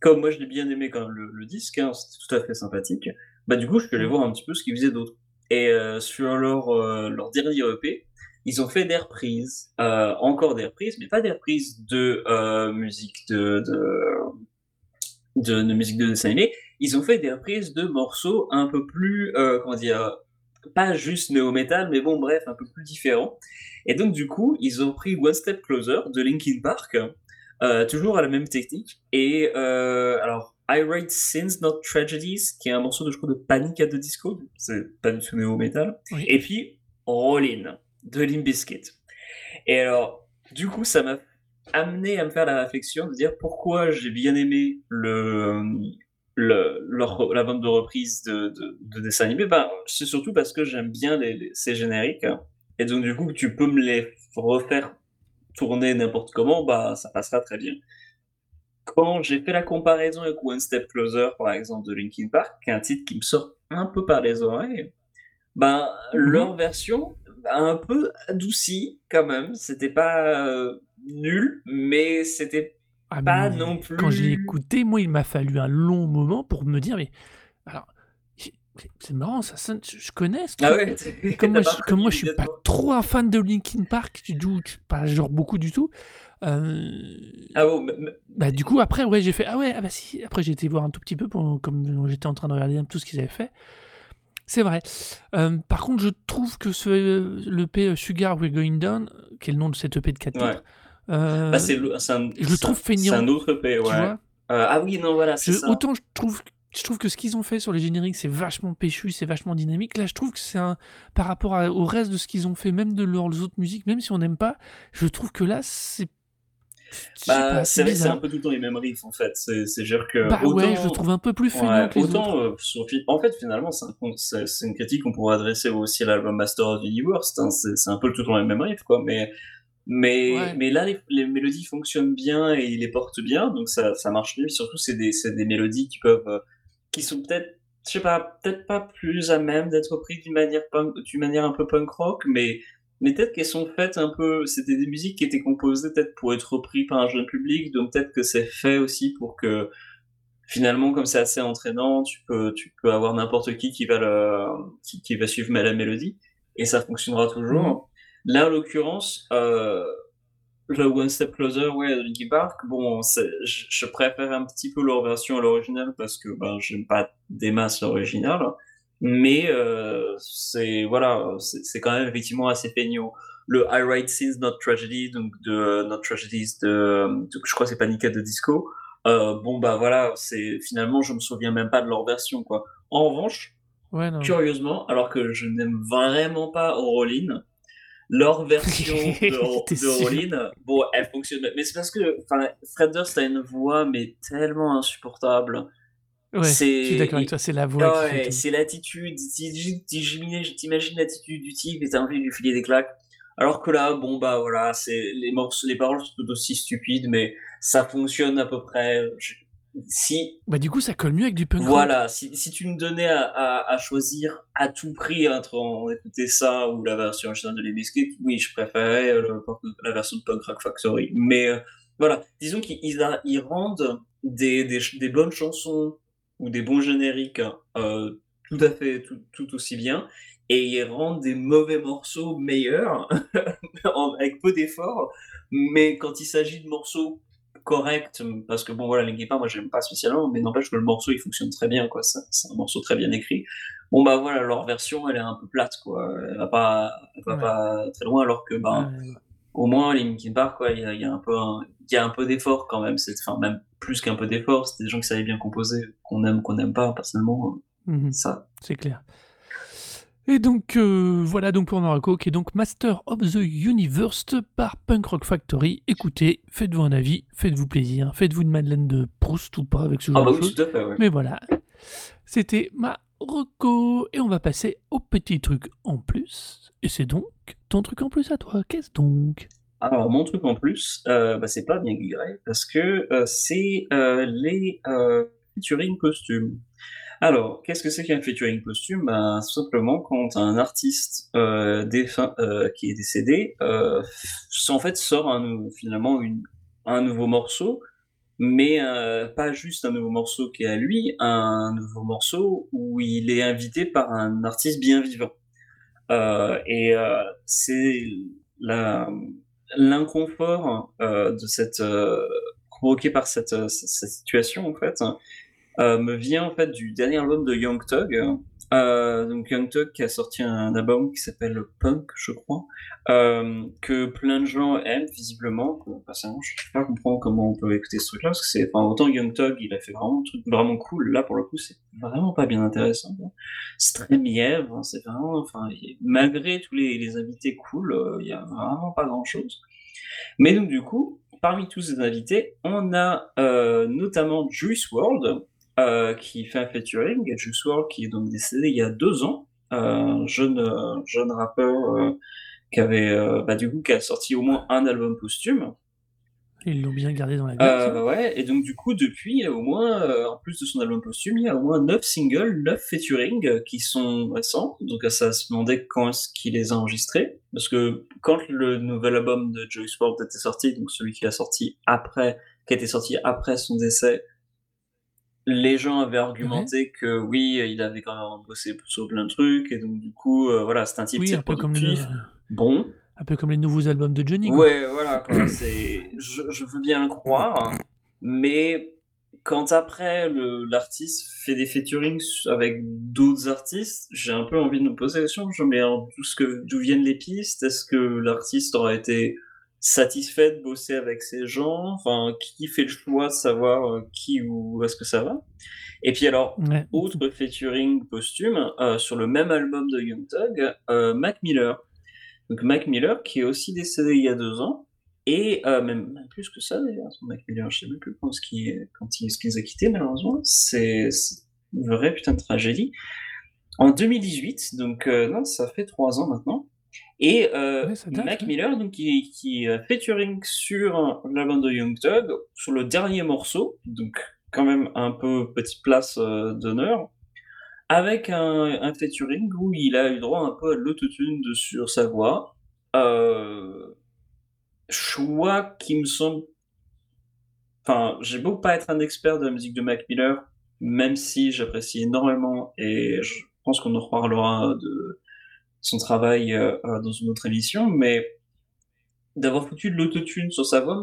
comme moi je l'ai bien aimé quand même le, le disque, hein, c'était tout à fait sympathique. Bah du coup je suis allé voir un petit peu ce qu'ils faisaient d'autre. Et euh, sur leur euh, leur dernier EP, ils ont fait des reprises, encore des reprises, mais pas des reprises de musique de, de, de, musique de dessin animé. Ils ont fait des reprises de morceaux un peu plus, comment dire, pas juste néo-metal, mais bon, bref, un peu plus différents. Et donc, du coup, ils ont pris One Step Closer de Linkin Park, euh, toujours à la même technique. Et euh, alors, I Write Sins, Not Tragedies, qui est un morceau de, je crois, de Panic at the Disco, c'est pas du tout néo-metal. Oui. Et puis, Rollin de Limp Bizkit. Et alors, du coup, ça m'a amené à me faire la réflexion de dire pourquoi j'ai bien aimé le, le, leur- la bande de reprise de, de, de dessins animés. Ben, c'est surtout parce que j'aime bien les, les- ces génériques. Et donc, du coup, tu peux me les refaire tourner n'importe comment, bah, ça passera très bien. Quand j'ai fait la comparaison avec One Step Closer, par exemple, de Linkin Park, qui est un titre qui me sort un peu par les oreilles, ben, Mhm. leur version a un peu adouci quand même. C'était pas euh, nul, mais c'était Ah, pas non plus. Quand je l'ai écouté, moi, il m'a fallu un long moment pour me dire, mais alors, c'est- marrant, ça je connais ce Ah ouais, Comme moi, je, comme moi, reconnu je suis pas trop un fan de Linkin Park, du tout, pas genre beaucoup du tout. Euh, Ah bon, mais- bah, du coup, après, ouais, j'ai fait, ah ouais, ah bah si. Après, j'ai été voir un tout petit peu, pour, comme j'étais en train de regarder tout ce qu'ils avaient fait. C'est vrai. Euh, par contre, je trouve que ce, l'EP Sugar We're Going Down, qui est le nom de cet EP de 4 Ouais. Euh, bah, c'est un, je le trouve feignant, C'est un autre EP, ouais. Euh, ah oui, non, voilà, c'est Je- ça. autant je trouve, je trouve que ce qu'ils ont fait sur les génériques, c'est vachement péchu, c'est vachement dynamique. Là, je trouve que c'est un. Par rapport à- au reste de ce qu'ils ont fait, même de leurs autres musiques, même si on n'aime pas, je trouve que là, c'est. Bah, c'est un peu tout le temps les mêmes riffs en fait. C'est genre que Bah autant, ouais, je le trouve un peu plus feignant ouais, que les autant euh, sur en fait finalement c'est un une critique qu'on pourrait adresser aussi à l'album Master of the Universe. hein. C'est c'est un peu tout le temps les mêmes riffs quoi. Mais mais Ouais. mais là les, les mélodies fonctionnent bien et ils les portent bien donc ça ça marche mieux. Surtout c'est des c'est des mélodies qui peuvent euh, qui sont peut-être je sais pas peut-être pas plus à même d'être prises d'une manière d'une manière un peu punk rock mais mais peut-être qu'elles sont faites un peu, c'était des musiques qui étaient composées peut-être pour être reprises par un jeune public, donc peut-être que c'est fait aussi pour que finalement, comme c'est assez entraînant, tu peux, tu peux avoir n'importe qui qui va le, qui, qui va suivre la mélodie et ça fonctionnera toujours. Mhm. Là, en l'occurrence, euh, le One Step Closer, ouais, de Linkin Park, bon, je, je préfère un petit peu leur version à l'original parce que ben, j'aime pas des masses l'original. Mais euh, c'est voilà, c'est quand même effectivement assez feignant. Le I Write Sins Not Tragedy, donc de euh, Not Tragedies de, de- je crois que c'est Panic at the Disco. Euh, bon bah voilà, c'est finalement je me souviens même pas de leur version quoi. En revanche, Ouais, non. curieusement, alors que je n'aime vraiment pas Rollin, leur version de, de Rollin, bon, elle fonctionne. Mais c'est parce que, Fred Durst a une voix mais tellement insupportable. Ouais, je suis C'est d'accord avec toi, c'est la voix Ouais, c'est l'attitude. T'imagines t'imagines l'attitude du type et t'as envie de lui filer des claques. Alors que là, bon, bah voilà, c'est les morceaux, les paroles sont tout aussi stupides, mais ça fonctionne à peu près. Je- Si, Bah, du coup, ça colle mieux avec du punk rock. voilà, si, si tu me donnais à, à, à choisir à tout prix entre en écouter ça ou la version originale de Les Biscuits, oui, je préférais euh, le- la version de Punk Rock Factory. Mais euh, voilà, disons qu'ils ils a- ils rendent des, des, ch- des bonnes chansons ou des bons génériques euh, tout à fait tout, tout aussi bien et ils rendent des mauvais morceaux meilleurs avec peu d'efforts mais quand il s'agit de morceaux corrects parce que bon voilà Linkin Park moi j'aime pas spécialement mais n'empêche que le morceau il fonctionne très bien quoi c'est c'est un morceau très bien écrit bon bah voilà leur version elle est un peu plate quoi elle va pas elle va Ouais. pas très loin alors que bah Ouais. au moins Linkin Park quoi il y a, il y a un peu il y a un peu d'effort quand même c'est enfin même plus qu'un peu d'effort c'est des gens qui savaient bien composer qu'on aime qu'on n'aime pas personnellement Mhm. ça C'est clair. Et donc, euh, voilà donc pour Marocco, qui est donc Master of the Universe par Punk Rock Factory. Écoutez, faites-vous un avis, faites-vous plaisir, faites-vous une Madeleine de Proust ou pas avec ce ah genre bah de oui choses. fait ouais. Mais voilà, c'était ma reco et on va passer au petit truc en plus. Et c'est donc ton truc en plus à toi. Qu'est-ce donc? Alors, mon truc en plus, euh, bah, c'est pas bien guiré parce que euh, c'est les featuring costumes. Alors, qu'est-ce que c'est qu'un featuring costume? Bah, Simplement quand un artiste euh, défunt, euh, qui est décédé, euh, en fait, sort un, finalement une, un nouveau morceau, mais euh, pas juste un nouveau morceau qui est à lui, un nouveau morceau où il est invité par un artiste bien vivant. Euh, et euh, c'est l'inconfort de cette provoqué par cette, cette situation en fait me vient en fait du dernier album de Young Thug. Euh, donc Young Thug qui a sorti un album qui s'appelle Punk, je crois, euh, que plein de gens aiment visiblement. Personnellement, je ne pas comprendre comment on peut écouter ce truc-là parce que c'est, enfin, autant Young Thug, il a fait vraiment un truc vraiment cool. Là, pour le coup, c'est vraiment pas bien intéressant. C'est très mièvre, hein, c'est vraiment, enfin, il- malgré tous les, les invités cool, euh, il y a vraiment pas grand-chose. Mais donc du coup, parmi tous ces invités, on a euh, notamment Juice WRLD euh, qui fait un featuring. Juice WRLD qui est donc décédé il y a deux ans, euh, jeune euh, jeune rappeur euh, qui avait bah, du coup qui a sorti au moins un album posthume. Ils l'ont bien gardé dans la glace. Euh, ouais, et donc du coup, depuis, il y a au moins, en plus de son album posthume, il y a au moins 9 singles, 9 featuring qui sont récents. Donc ça se demandait quand est-ce qu'il les a enregistrés. Parce que quand le nouvel album de Joey Sport était sorti, donc celui qui a sorti après, qui a été sorti après son décès, les gens avaient argumenté que oui, il avait quand même bossé sur plein de trucs, et donc du coup, euh, voilà, c'est un type oui, un peu, comme les. Bon, un peu comme les nouveaux albums de Johnny. quoi. Ouais, voilà. C'est, je, je veux bien le croire, mais quand après l'artiste fait des featurings avec d'autres artistes, j'ai un peu envie de me poser la question. Je d'où, viennent les pistes? Est-ce que l'artiste aurait été satisfait de bosser avec ces gens? Enfin, qui fait le choix de savoir euh, qui ou est-ce que ça va? Et puis alors, Ouais. autre featuring posthume, euh, sur le même album de Young Thug, euh, Mac Miller. Donc Mac Miller qui est aussi décédé il y a deux ans, et euh, même, même plus que ça d'ailleurs, Mac Miller, je sais même plus quand ce qui quand il, ce qu'il nous a quitté malheureusement, c'est c'est une vraie putain de tragédie. En 2018, donc euh, non, ça fait trois ans maintenant, et euh, Ouais, Mac. Miller donc qui, qui a featuring sur l'album de Young Thug, sur le dernier morceau, donc quand même un peu petite place euh, d'honneur, avec un, un featuring où il a eu droit un peu à l'autotune sur sa voix. Euh, choix qui me semble... Enfin, j'ai beau pas être un expert de la musique de Mac Miller, même si j'apprécie énormément et je pense qu'on en reparlera de son travail euh, euh, dans une autre émission, mais d'avoir foutu de l'autotune sur sa voix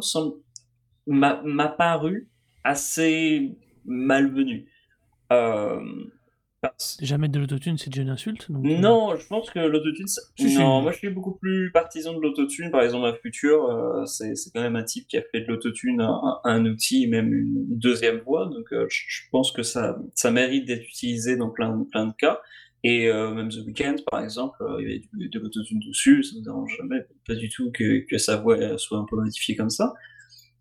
m'a paru assez malvenu. Euh, parce- mettre de l'autotune, c'est déjà une insulte. Donc, non, je pense que l'autotune, non, moi je suis beaucoup plus partisan de l'autotune. Par exemple, à Future, euh, c'est quand même un type qui a fait de l'autotune un, un outil, même une deuxième voix. Donc euh, je, je pense que ça, ça mérite d'être utilisé dans plein, plein de cas. Et euh, même The Weeknd, par exemple, euh, il y avait du- de l'autotune dessus, ça ne dérange jamais, pas du tout que, sa voix soit un peu modifiée comme ça.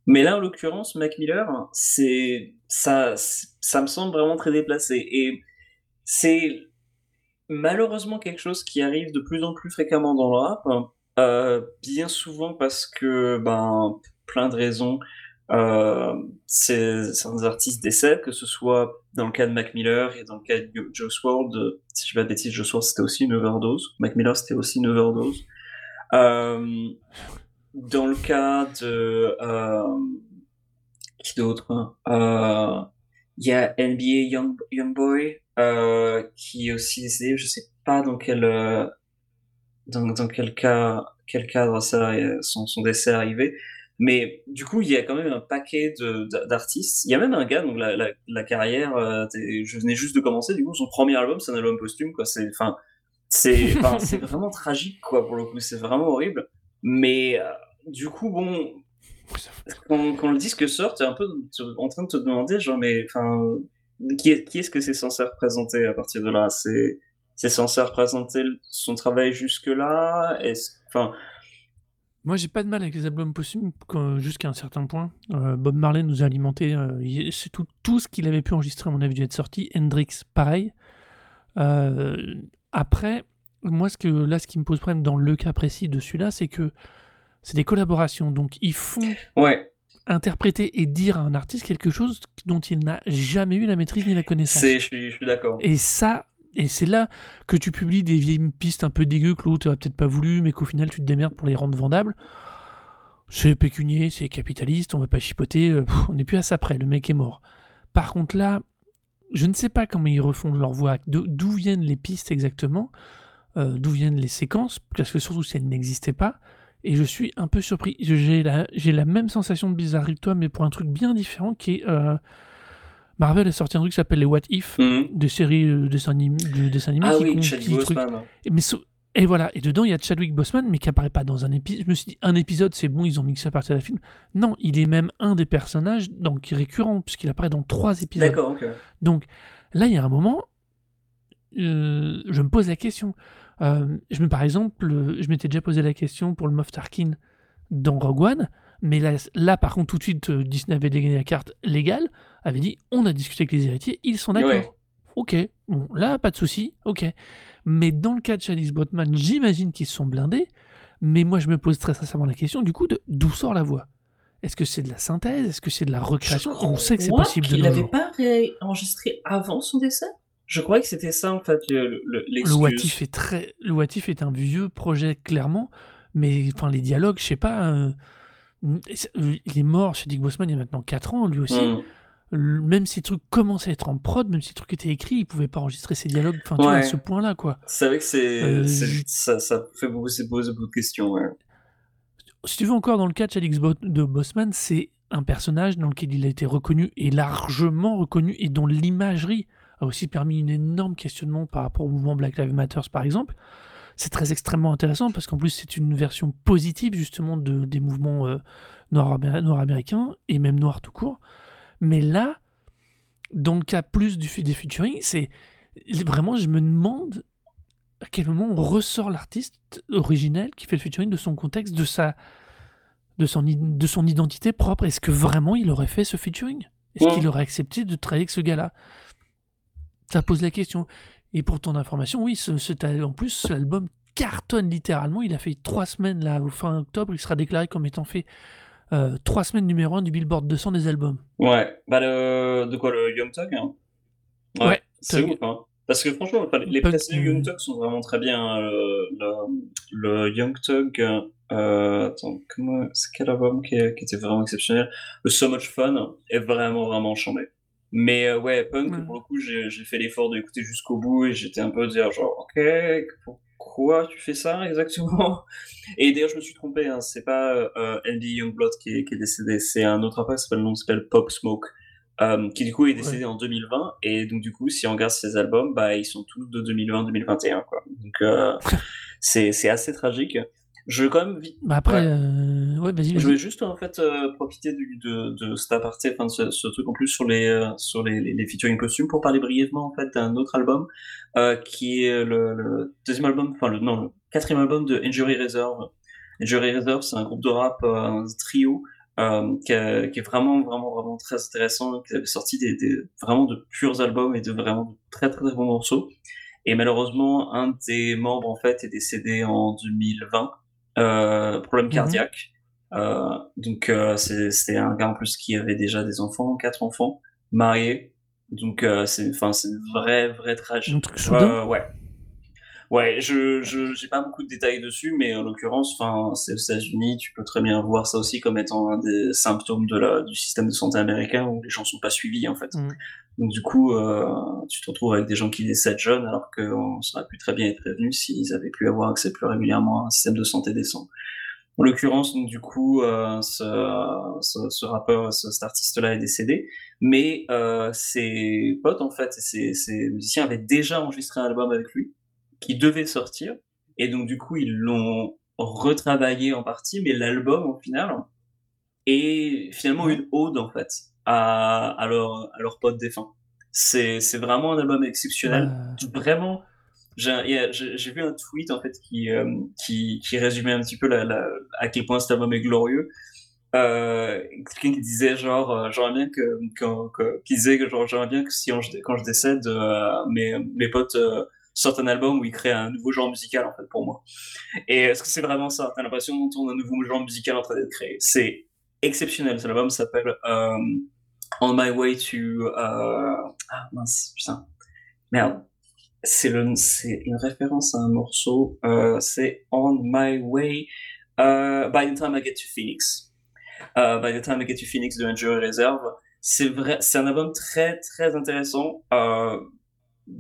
Mais là, en l'occurrence, Mac Miller, c'est ça, ça me semble vraiment très déplacé. Et c'est malheureusement quelque chose qui arrive de plus en plus fréquemment dans le rap, euh, bien souvent parce que, ben, plein de raisons, euh, c'est- certains artistes décèdent, que ce soit dans le cas de Mac Miller et dans le cas de Joe Sword, euh, si je dis pas de bêtises, Joe Sword c'était aussi une overdose, Mac Miller c'était aussi une overdose. Euh, dans le cas de euh, qui d'autre hein? Il y a NBA Young Youngboy euh, qui est aussi décédé. Je sais pas dans quel dans, dans quel cas quel cadre ça son décès est arrivé. Mais du coup, il y a quand même un paquet d'artistes. Il y a même un gars, donc la, la, la carrière, euh, je venais juste de commencer. Du coup, son premier album, c'est un album posthume, quoi. C'est, enfin, c'est, vraiment tragique, quoi, pour le coup. C'est vraiment horrible. Mais euh, du coup, bon, quand, quand le disque sort, t'es un peu en train de te demander, genre, mais enfin, qui, est- qui est-ce que c'est censé représenter à partir de là? C'est c'est censé représenter son travail jusque-là? Est-ce, enfin, Moi, j'ai pas de mal avec les albums posthumes quand- jusqu'à un certain point. Euh, Bob Marley nous a alimenté. euh, il- c'est tout, tout ce qu'il avait pu enregistrer, à mon avis, dû être sorti. Hendrix, pareil. Euh, après, moi, ce que, là, ce qui me pose problème dans le cas précis de celui-là, c'est que c'est des collaborations. Donc, ils font Ouais, interpréter et dire à un artiste quelque chose dont il n'a jamais eu la maîtrise ni la connaissance. c'est, je suis, je suis d'accord. Et ça, et c'est là que tu publies des vieilles pistes un peu dégueu que l'autre n'a peut-être pas voulu, mais qu'au final tu te démerdes pour les rendre vendables. C'est pécunier, c'est capitaliste, on va pas chipoter, euh, on n'est plus à ça près, le mec est mort. Par contre là, je ne sais pas comment ils refont leur voix, d'o- d'où viennent les pistes exactement, euh, d'où viennent les séquences, parce que surtout si elles n'existaient pas, et je suis un peu surpris. Je- J'ai la, j'ai la même sensation de bizarrerie que toi, mais pour un truc bien différent qui est... euh, Marvel a sorti un truc qui s'appelle les What If, Mhm. des séries euh, dessins anim- de dessins animés Ah qui, oui, Chadwick Boseman. et, mais et voilà, et dedans il y a Chadwick Boseman, mais qui apparaît pas dans un épisode. Je me suis dit, un épisode c'est bon, ils ont mixé à partir d'un film. Non, il est même un des personnages donc, récurrent, puisqu'il apparaît dans trois épisodes. D'accord, ok. Donc là, il y a un moment, euh, je me pose la question. Euh, je me, par exemple, je m'étais déjà posé la question pour le Moff Tarkin dans Rogue One, mais là, là par contre, tout de suite, euh, Disney avait dégainé la carte légale, avait dit on a discuté avec les héritiers, ils sont d'accord. Ouais. Ok, bon, là, pas de souci, ok. Mais dans le cas de Chadwick Boseman, j'imagine qu'ils se sont blindés, mais moi, je me pose très sincèrement la question, du coup, d'où sort la voix? Est-ce que c'est de la synthèse? Est-ce que c'est de la recréation? On sait que c'est crois possible de nos n'avait pas ré- enregistré avant son décès? Je croyais que c'était ça, en fait, le- le- est très, le est un vieux projet clairement, mais enfin les dialogues, je sais pas. euh, il est mort chez Dick Bossman il y a maintenant 4 ans, lui aussi. Le- Même si le truc commençait à être en prod, même si le truc était écrit, il pouvait pas enregistrer ses dialogues. Enfin, tu vois, à ce point-là, quoi. C'est vrai que c'est, Euh, je- ça, ça fait beaucoup, poser beaucoup de questions. Ouais. Si tu veux encore dans le Chadwick Bo- de Bossman, c'est un personnage dans lequel il a été reconnu et largement reconnu et dont l'imagerie a aussi permis un énorme questionnement par rapport au mouvement Black Lives Matter par exemple. C'est très extrêmement intéressant parce qu'en plus c'est une version positive justement de, des mouvements euh, nord-amé- nord-américains et même noirs tout court. Mais là, dans le cas plus du, des featuring, c'est vraiment je me demande à quel moment on ressort l'artiste originel qui fait le featuring de son contexte, de sa, de son, de son identité propre. Est-ce que vraiment il aurait fait ce featuring? Est-ce Ouais. qu'il aurait accepté de travailler avec ce gars-là? Ça pose la question. Et pour ton information, oui, ce, al- en plus, l'album cartonne littéralement. Il a fait trois semaines, là, au fin octobre. Il sera déclaré comme étant fait euh, trois semaines numéro un du Billboard 200 des albums. Ouais, bah le, de quoi, le Young Thug hein Ouais, c'est ouf, hein. Parce que franchement, les précédents euh, Young Thug sont vraiment très bien. hein. Le, le, le Young Thug, euh, attends, comment, c'est quel album qui, est- qui était vraiment exceptionnel? Le So Much Fun est vraiment, vraiment chambé. Mais euh, ouais, Punk, Ouais. pour le coup, j'ai fait l'effort d'écouter jusqu'au bout et j'étais un peu dire genre, ok, pourquoi tu fais ça exactement? Et d'ailleurs, je me suis trompé, hein, c'est pas euh, Andy Youngblood qui est, qui est décédé, c'est un autre rappeur qui s'appelle, le nom s'appelle Pop Smoke, euh, qui du coup est décédé en 2020. Et donc, du coup, si on regarde ses albums, bah, ils sont tous de 2020-2021, quoi. Donc, euh, c'est assez tragique. Je veux quand même vite. Bah après, Ouais. euh, ouais, vas-y, Je vas-y. voulais juste en fait euh, profiter du, de, de cet aparté, enfin de ce, ce truc en plus sur les euh, sur les, les, les featuring costumes pour parler brièvement en fait d'un autre album euh, qui est le, le deuxième album, enfin le non le quatrième album de Injury Reserve. Injury Reserve, c'est un groupe de rap, euh, un trio euh, qui, a- qui est vraiment vraiment vraiment très intéressant, qui avait sorti des, des vraiment de purs albums et de vraiment de très très, très bons morceaux. Et malheureusement, un des membres en fait est décédé en 2020, euh, problème Mhm. cardiaque. Euh, donc euh, c'est- c'était un gars en plus qui avait déjà des enfants, quatre enfants, marié. Donc euh, c'est enfin c'est une vraie vraie tragique. Un truc soudain Euh, ouais. Ouais, je je j'ai pas beaucoup de détails dessus, mais en l'occurrence, enfin c'est aux États-Unis, tu peux très bien voir ça aussi comme étant un des symptômes de la du système de santé américain où les gens sont pas suivis en fait. Mm. Donc du coup, euh, tu te retrouves avec des gens qui décèdent jeunes alors qu'on aurait pu très bien être prévenu s'ils avaient pu avoir accès plus régulièrement à un système de santé décent. En l'occurrence, donc du coup, euh, ce, ce, ce rappeur, ce, cet artiste-là est décédé, mais euh, ses potes en fait, ses, ses musiciens avaient déjà enregistré un album avec lui qui devait sortir, et donc du coup ils l'ont retravaillé en partie, mais l'album au final est finalement une ode en fait à, à leur à leur pote défunt. C'est vraiment un album exceptionnel, vraiment. J'ai vu un tweet en fait qui euh, qui qui résumait un petit peu la, la, à quel point cet album est glorieux. euh, quelqu'un qui disait genre euh, j'aimerais bien que, que, que qui disait que genre j'aimerais bien que si on- quand je décède euh, mes mes potes sortent un album où ils créent un nouveau genre musical en fait pour moi. Et est-ce que c'est vraiment ça? T'as l'impression d'entendre un nouveau genre musical en train d'être créé. C'est exceptionnel. Cet album s'appelle euh, On My Way to euh, ah mince putain. Merde. C'est une référence à un morceau euh, c'est On My Way By the Time I Get to Phoenix. By the Time I Get to Phoenix de Injury Reserve. C'est un album très très intéressant.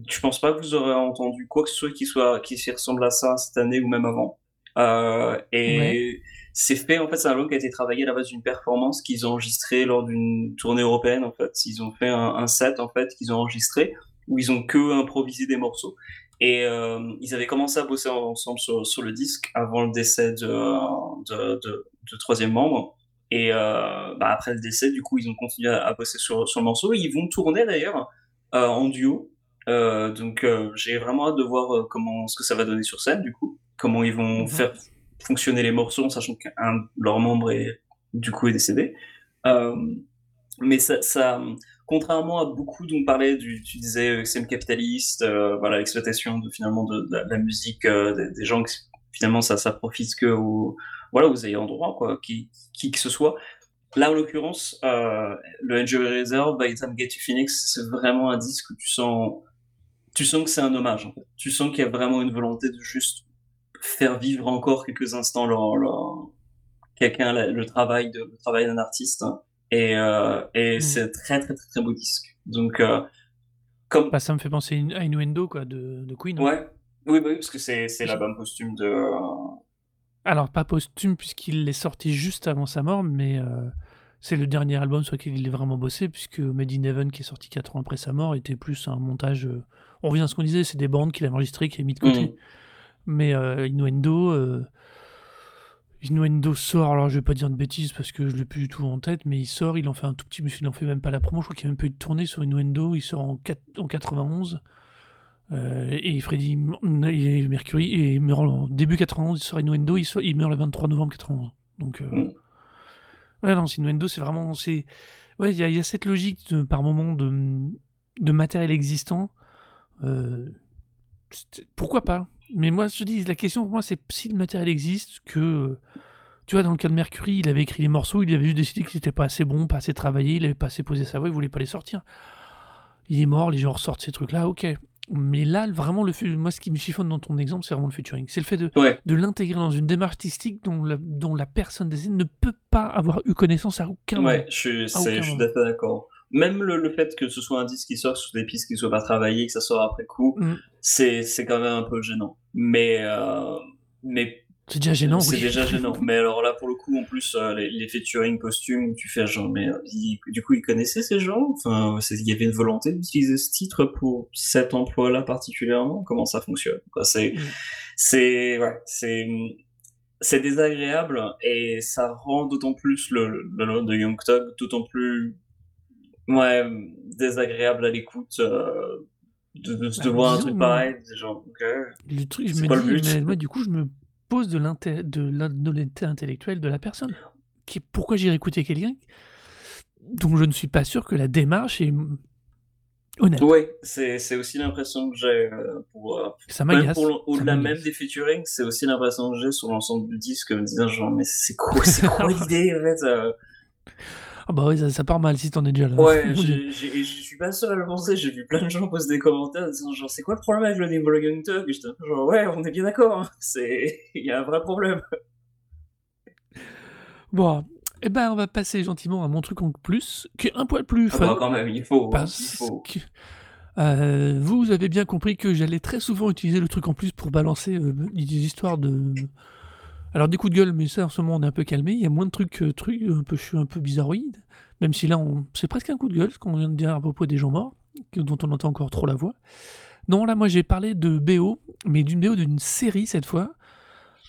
Je pense pas que vous aurez entendu quoi que ce soit qui soit qui s'y ressemble à ça cette année ou même avant? Euh, et Ouais. c'est fait en fait, c'est un album qui a été travaillé à la base d'une performance qu'ils ont enregistrée lors d'une tournée européenne en fait. Ils ont fait un, un set en fait qu'ils ont enregistré où ils ont que improvisé des morceaux. Et euh, ils avaient commencé à bosser ensemble sur, sur le disque avant le décès de, de, de, de troisième membre. Et euh, bah, après le décès, du coup, ils ont continué à, à bosser sur, sur le morceau. Et ils vont tourner d'ailleurs euh, en duo. Euh, donc euh, j'ai vraiment hâte de voir euh, comment ce que ça va donner sur scène, du coup. Comment ils vont Mhm. faire fonctionner les morceaux, sachant qu'un de leurs membres est, du coup est décédé. Euh, mais ça, ça, contrairement à beaucoup dont on parlait, du, tu disais euh, système capitaliste, euh, voilà, l'exploitation de finalement de, de la, de la musique, euh, des, des gens qui finalement ça, ça profite que aux, voilà, aux ayants droit, quoi, qui, qui que ce soit. Là, en l'occurrence, euh, le Injury Reserve, By Time Get to Phoenix, c'est vraiment un disque où tu sens, tu sens que c'est un hommage. En fait. Tu sens qu'il y a vraiment une volonté de juste faire vivre encore quelques instants leur, leur- quelqu'un le travail de le travail d'un artiste. Et, euh, et Mm. c'est très très très très beau disque. Donc euh, comme Bah, ça me fait penser à Innuendo quoi, de, de Queen. hein. ouais, oui, bah oui, parce que c'est c'est l'album posthume de Alors, pas posthume, puisqu'il est sorti juste avant sa mort, mais euh, c'est le dernier album sur lequel il est vraiment bossé, puisque Made in Heaven, qui est sorti 4 ans après sa mort, était plus un montage. On revient à ce qu'on disait, c'est des bandes qu'il a enregistrées, qu'il a mis de côté. Mm. Mais euh, Innuendo, euh, Innuendo sort, alors je vais pas dire de bêtises parce que je l'ai plus du tout en tête, mais il sort, il en fait un tout petit, mais il en fait même pas la promo, je crois qu'il n'y a même pas eu de tournée sur Innuendo, il sort en, en 91. Euh, et Freddie et Mercury et il meurt en début 91 il sort Innuendo il, sort- il meurt le 23 novembre 91 donc euh, Mm. ouais non Innuendo c'est vraiment c'est ouais il y, a- il y a cette logique de- par moment de, de matériel existant Euh, pourquoi pas? Mais moi je te dis la question pour moi c'est si le matériel existe que tu vois dans le cas de Mercury il avait écrit les morceaux il avait juste décidé que c'était pas assez bon pas assez travaillé il avait pas assez posé sa voix il voulait pas les sortir il est mort les gens ressortent ces trucs là ok mais là, vraiment, le, moi, ce qui me chiffonne dans ton exemple, c'est vraiment le featuring. C'est le fait de, ouais, de l'intégrer dans une démarche artistique dont la, dont la personne décédée ne peut pas avoir eu connaissance à aucun moment. ouais, je suis je d'accord. Même le, le fait que ce soit un disque qui sort sur des pistes qui soient pas travaillées, que ça sort après coup, Mm. c'est quand même un peu gênant. Mais euh, mais C'est déjà gênant, C'est oui. déjà gênant. Mais alors là, pour le coup, en plus, euh, les, les featuring costumes où tu fais genre, mais euh, du coup, ils connaissaient ces gens? Enfin, il y avait une volonté d'utiliser ce titre pour cet emploi-là particulièrement? Comment ça fonctionne? C'est, Mm. c'est, ouais, c'est, c'est désagréable et ça rend d'autant plus le, le, le de Young Thug d'autant plus, ouais, désagréable à l'écoute. euh, de, de, de Bah, voir un truc moi- pareil, genre, ok. Le truc, je quoi le but mais moi, du coup, je me pose de l'honnêteté intellectuelle de la personne. Qui, pourquoi j'irais écouter quelqu'un dont je ne suis pas sûr que la démarche est honnête? Oui, c'est aussi l'impression que j'ai euh, pour euh, Ça même m'agace. pour au-delà même des featuring, c'est aussi l'impression que j'ai sur l'ensemble du disque, me disant genre mais c'est quoi quoi l'idée en fait euh? Ah bah ouais, ça, ça part mal si t'en es déjà là. Ouais, je suis pas seul à le penser, j'ai vu plein de gens poser des commentaires en disant genre c'est quoi le problème avec le un peu genre ouais, on est bien d'accord, hein. c'est il y a un vrai problème. Bon, eh ben, on va passer gentiment à mon truc en plus, qui est un poil plus Ah fun. bah, quand même, il faut, hein, il Parce faut. que euh, vous avez bien compris que j'allais très souvent utiliser le truc en plus pour balancer euh, des histoires de. Alors des coups de gueule, mais ça en ce moment on est un peu calmé. Il y a moins de trucs, euh, trucs un peu, je suis un peu bizarroïde. Même si là, on... c'est presque un coup de gueule, ce qu'on vient de dire à propos des gens morts, dont on entend encore trop la voix. Non, là, moi j'ai parlé de BO, mais d'une BO d'une série cette fois,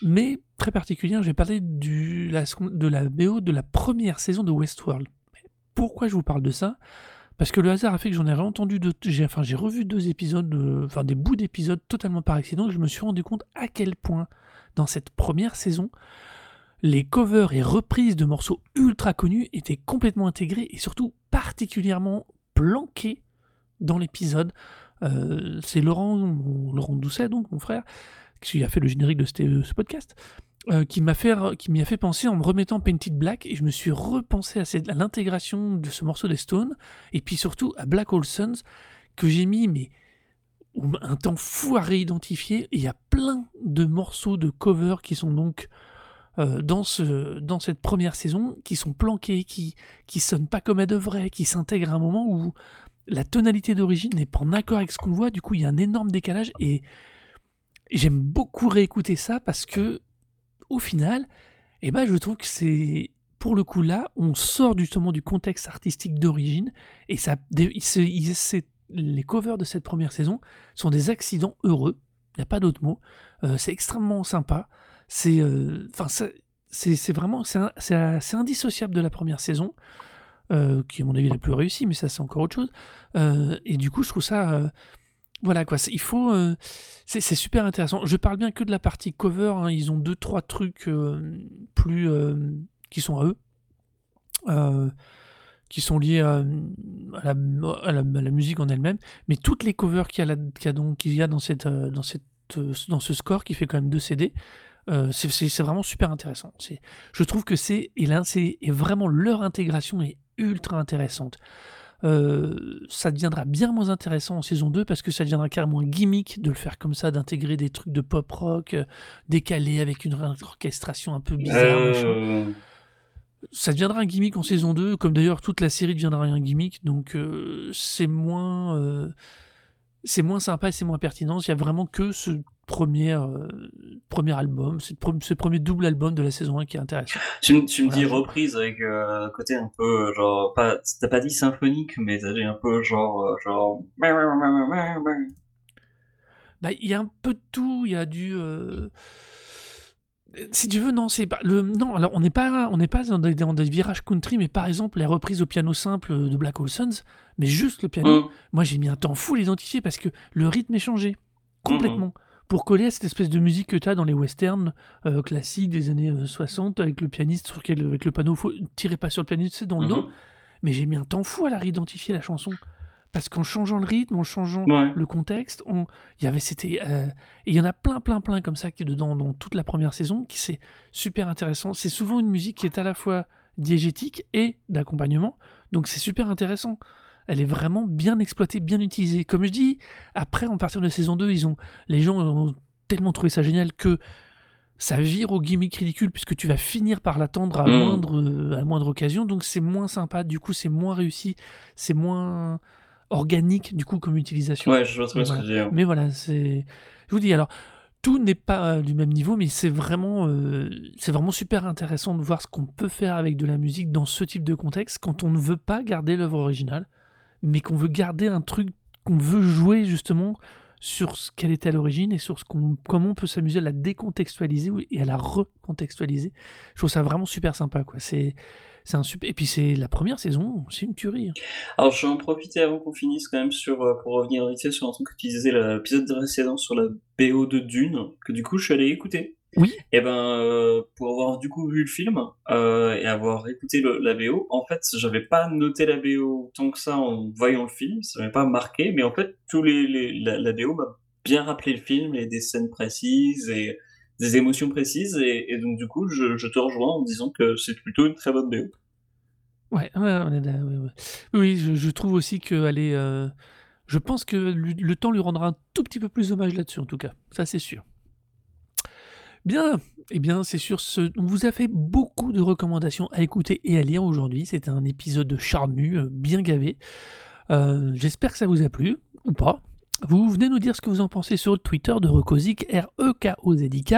mais très particulière. La, seconde- de la BO de la première saison de Westworld. Pourquoi je vous parle de ça? Parce que le hasard a fait que j'en ai réentendu, de, j'ai, enfin j'ai revu deux épisodes, euh, enfin des bouts d'épisodes totalement par accident, et je me suis rendu compte à quel point dans cette première saison, les covers et reprises de morceaux ultra connus étaient complètement intégrés et surtout particulièrement planqués dans l'épisode. Euh, c'est Laurent, Laurent Doucet, donc mon frère, qui a fait le générique de ce, podcast, euh, qui m'a fait, m'y a fait penser en me remettant Painted Black et je me suis repensé à, à l'intégration de ce morceau des Stones et puis surtout à Black Hole Suns que j'ai mis mais un temps fou à réidentifier. Il y a plein de morceaux de cover qui sont donc euh, dans, ce, dans cette première saison, qui sont planqués, qui qui sonnent pas comme à de vrai, qui s'intègrent à un moment où la tonalité d'origine n'est pas en accord avec ce qu'on voit. Du coup, il y a un énorme décalage et, j'aime beaucoup réécouter ça parce que au final, eh ben, je trouve que c'est pour le coup là, on sort justement du contexte artistique d'origine et ça, les covers de cette première saison sont des accidents heureux. Il n'y a pas d'autre mot. Euh, c'est extrêmement sympa. C'est, euh, vraiment, c'est indissociable de la première saison, euh, qui à mon avis la plus réussie, mais ça c'est encore autre chose. et du coup, je trouve ça, voilà quoi. Il faut, c'est super intéressant. Je parle bien que de la partie cover. Hein. ils ont deux trois trucs plus qui sont à eux qui sont liés à, la, musique en elle-même, mais toutes les covers qu'il y a, dans, cette, dans, cette, dans ce score qui fait quand même deux CD, euh, c'est vraiment super intéressant. Je trouve que c'est et c'est vraiment leur intégration est ultra intéressante. Euh, ça deviendra bien moins intéressant en saison 2 parce que ça deviendra carrément gimmick de le faire comme ça, d'intégrer des trucs de pop rock euh, décalés avec une orchestration un peu bizarre. Ça deviendra un gimmick en saison 2, comme d'ailleurs toute la série deviendra un gimmick, donc c'est moins, c'est moins sympa et c'est moins pertinent. Il y a vraiment que ce premier, euh, premier album, ce premier double album de la saison 1 qui est intéressant. Tu, me dis reprise avec euh, un côté un peu genre, pas, t'as pas dit symphonique, mais t'as dit un peu genre. Euh, genre... Bah, il y a un peu de tout, il y a du. Si tu veux, non, c'est pas le non. Alors on n'est pas on n'est pas dans des, dans des, virages country, mais par exemple les reprises au piano simple de Black Hole Suns, mais juste le piano. Mm. Moi j'ai mis un temps fou à l'identifier parce que le rythme est changé complètement pour coller à cette espèce de musique que tu as dans les westerns euh, classiques des années 60 euh, avec le pianiste sur lequel, avec le panneau, faut tirer pas sur le pianiste, c'est dans le dos. Mhm. Mais j'ai mis un temps fou à la réidentifier la chanson parce qu'en changeant le rythme, en changeant le contexte, on... il y avait c'était euh, il y en a plein plein plein comme ça qui est dedans dans toute la première saison qui c'est super intéressant. C'est souvent une musique qui est à la fois diégétique et d'accompagnement, donc c'est super intéressant elle est vraiment bien exploitée, bien utilisée. Comme je dis, après, en partir de saison 2, ils ont, les gens ont tellement trouvé ça génial que ça vire au gimmick ridicule puisque tu vas finir par l'attendre à, mm. moindre, à moindre occasion. Donc c'est moins sympa, du coup c'est moins réussi, c'est moins organique du coup comme utilisation. Ouais, je vois très ce que je Mais voilà, c'est... Je vous dis alors, tout n'est pas du même niveau, mais c'est vraiment, euh, c'est vraiment super intéressant de voir ce qu'on peut faire avec de la musique dans ce type de contexte quand on ne veut pas garder l'œuvre originale mais qu'on veut garder un truc, qu'on veut jouer justement sur ce qu'elle était à l'origine et sur ce qu'on, comment on peut s'amuser à la décontextualiser et à la recontextualiser. Je trouve ça vraiment super sympa, quoi. C'est, c'est un super. Et puis c'est la première saison, c'est une tuerie. Hein. Alors je vais en profiter avant qu'on finisse quand même sur, euh, pour revenir vite sur un truc que tu disais l'épisode précédent sur la BO de Dune, que du coup je suis allé écouter. Oui. Et eh ben, euh, pour avoir du coup vu le film euh, et avoir écouté la BO, en fait, j'avais pas noté la BO tant que ça en voyant le film, ça m'avait pas marqué, mais en fait, tous les, la, BO m'a bien rappelé le film et des scènes précises et des émotions précises, et, donc du coup, je, te rejoins en disant que c'est plutôt une très bonne BO. Ouais, on est Oui, je, trouve aussi qu'elle est. Euh, je pense que le temps lui rendra un tout petit peu plus hommage là-dessus, en tout cas. Ça, c'est sûr. Bien, eh bien, c'est sur ce. On vous a fait beaucoup de recommandations à écouter et à lire aujourd'hui. C'était un épisode charnu, euh, bien gavé. Euh, j'espère que ça vous a plu, ou pas. Vous venez nous dire ce que vous en pensez sur Twitter de Recosic, R-E-K-O-Z-I-K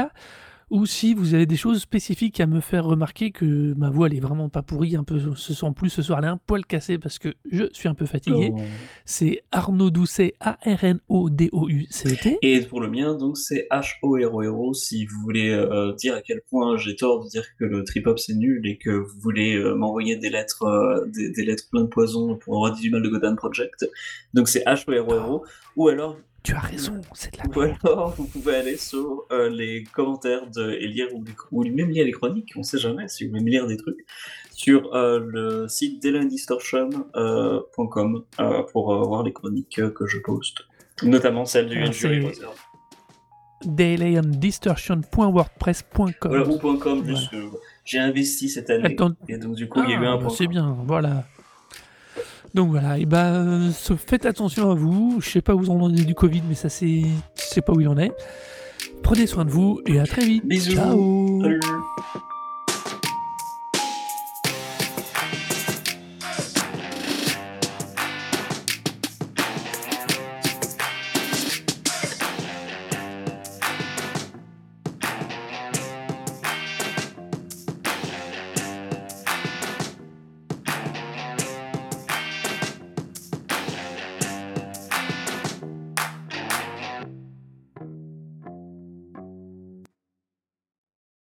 ou si vous avez des choses spécifiques à me faire remarquer que ma voix elle est vraiment pas pourrie, un peu ce sent plus ce soir elle est un poil cassée parce que je suis un peu fatigué. Oh. C'est Arnaud Doucet, A-R-N-O-D-O-U-C-T. Et pour le mien, donc c'est H-O-R-O-R-O si vous voulez euh, dire à quel point j'ai tort de dire que le trip-hop c'est nul et que vous voulez euh, m'envoyer des lettres, euh, des, lettres pleines de poison pour avoir dit du mal de Godan Project. Donc c'est H-O-R-O-R-O. Ou alors Tu as raison, c'est de la Ou alors, vous pouvez aller sur euh, les commentaires de, et lire ou, ou même lire les chroniques, on sait jamais si vous voulez lire des trucs, sur euh, le site DelanDistortion.com euh, pour voir les chroniques que je poste. Notamment celle du Ah, c'est- Reserve. dailyandistortion.wordpress.com. Voilà, ou .com, j'ai investi cette année. Attends. Et donc, du coup, il y a eu Ah, un point C'est bien, voilà. Donc voilà, et ben se- faites attention à vous. Je sais pas où vous en est du Covid, mais ça c'est, je sais pas où il en est. Prenez soin de vous et à très vite. Bisous. Ciao. Salut.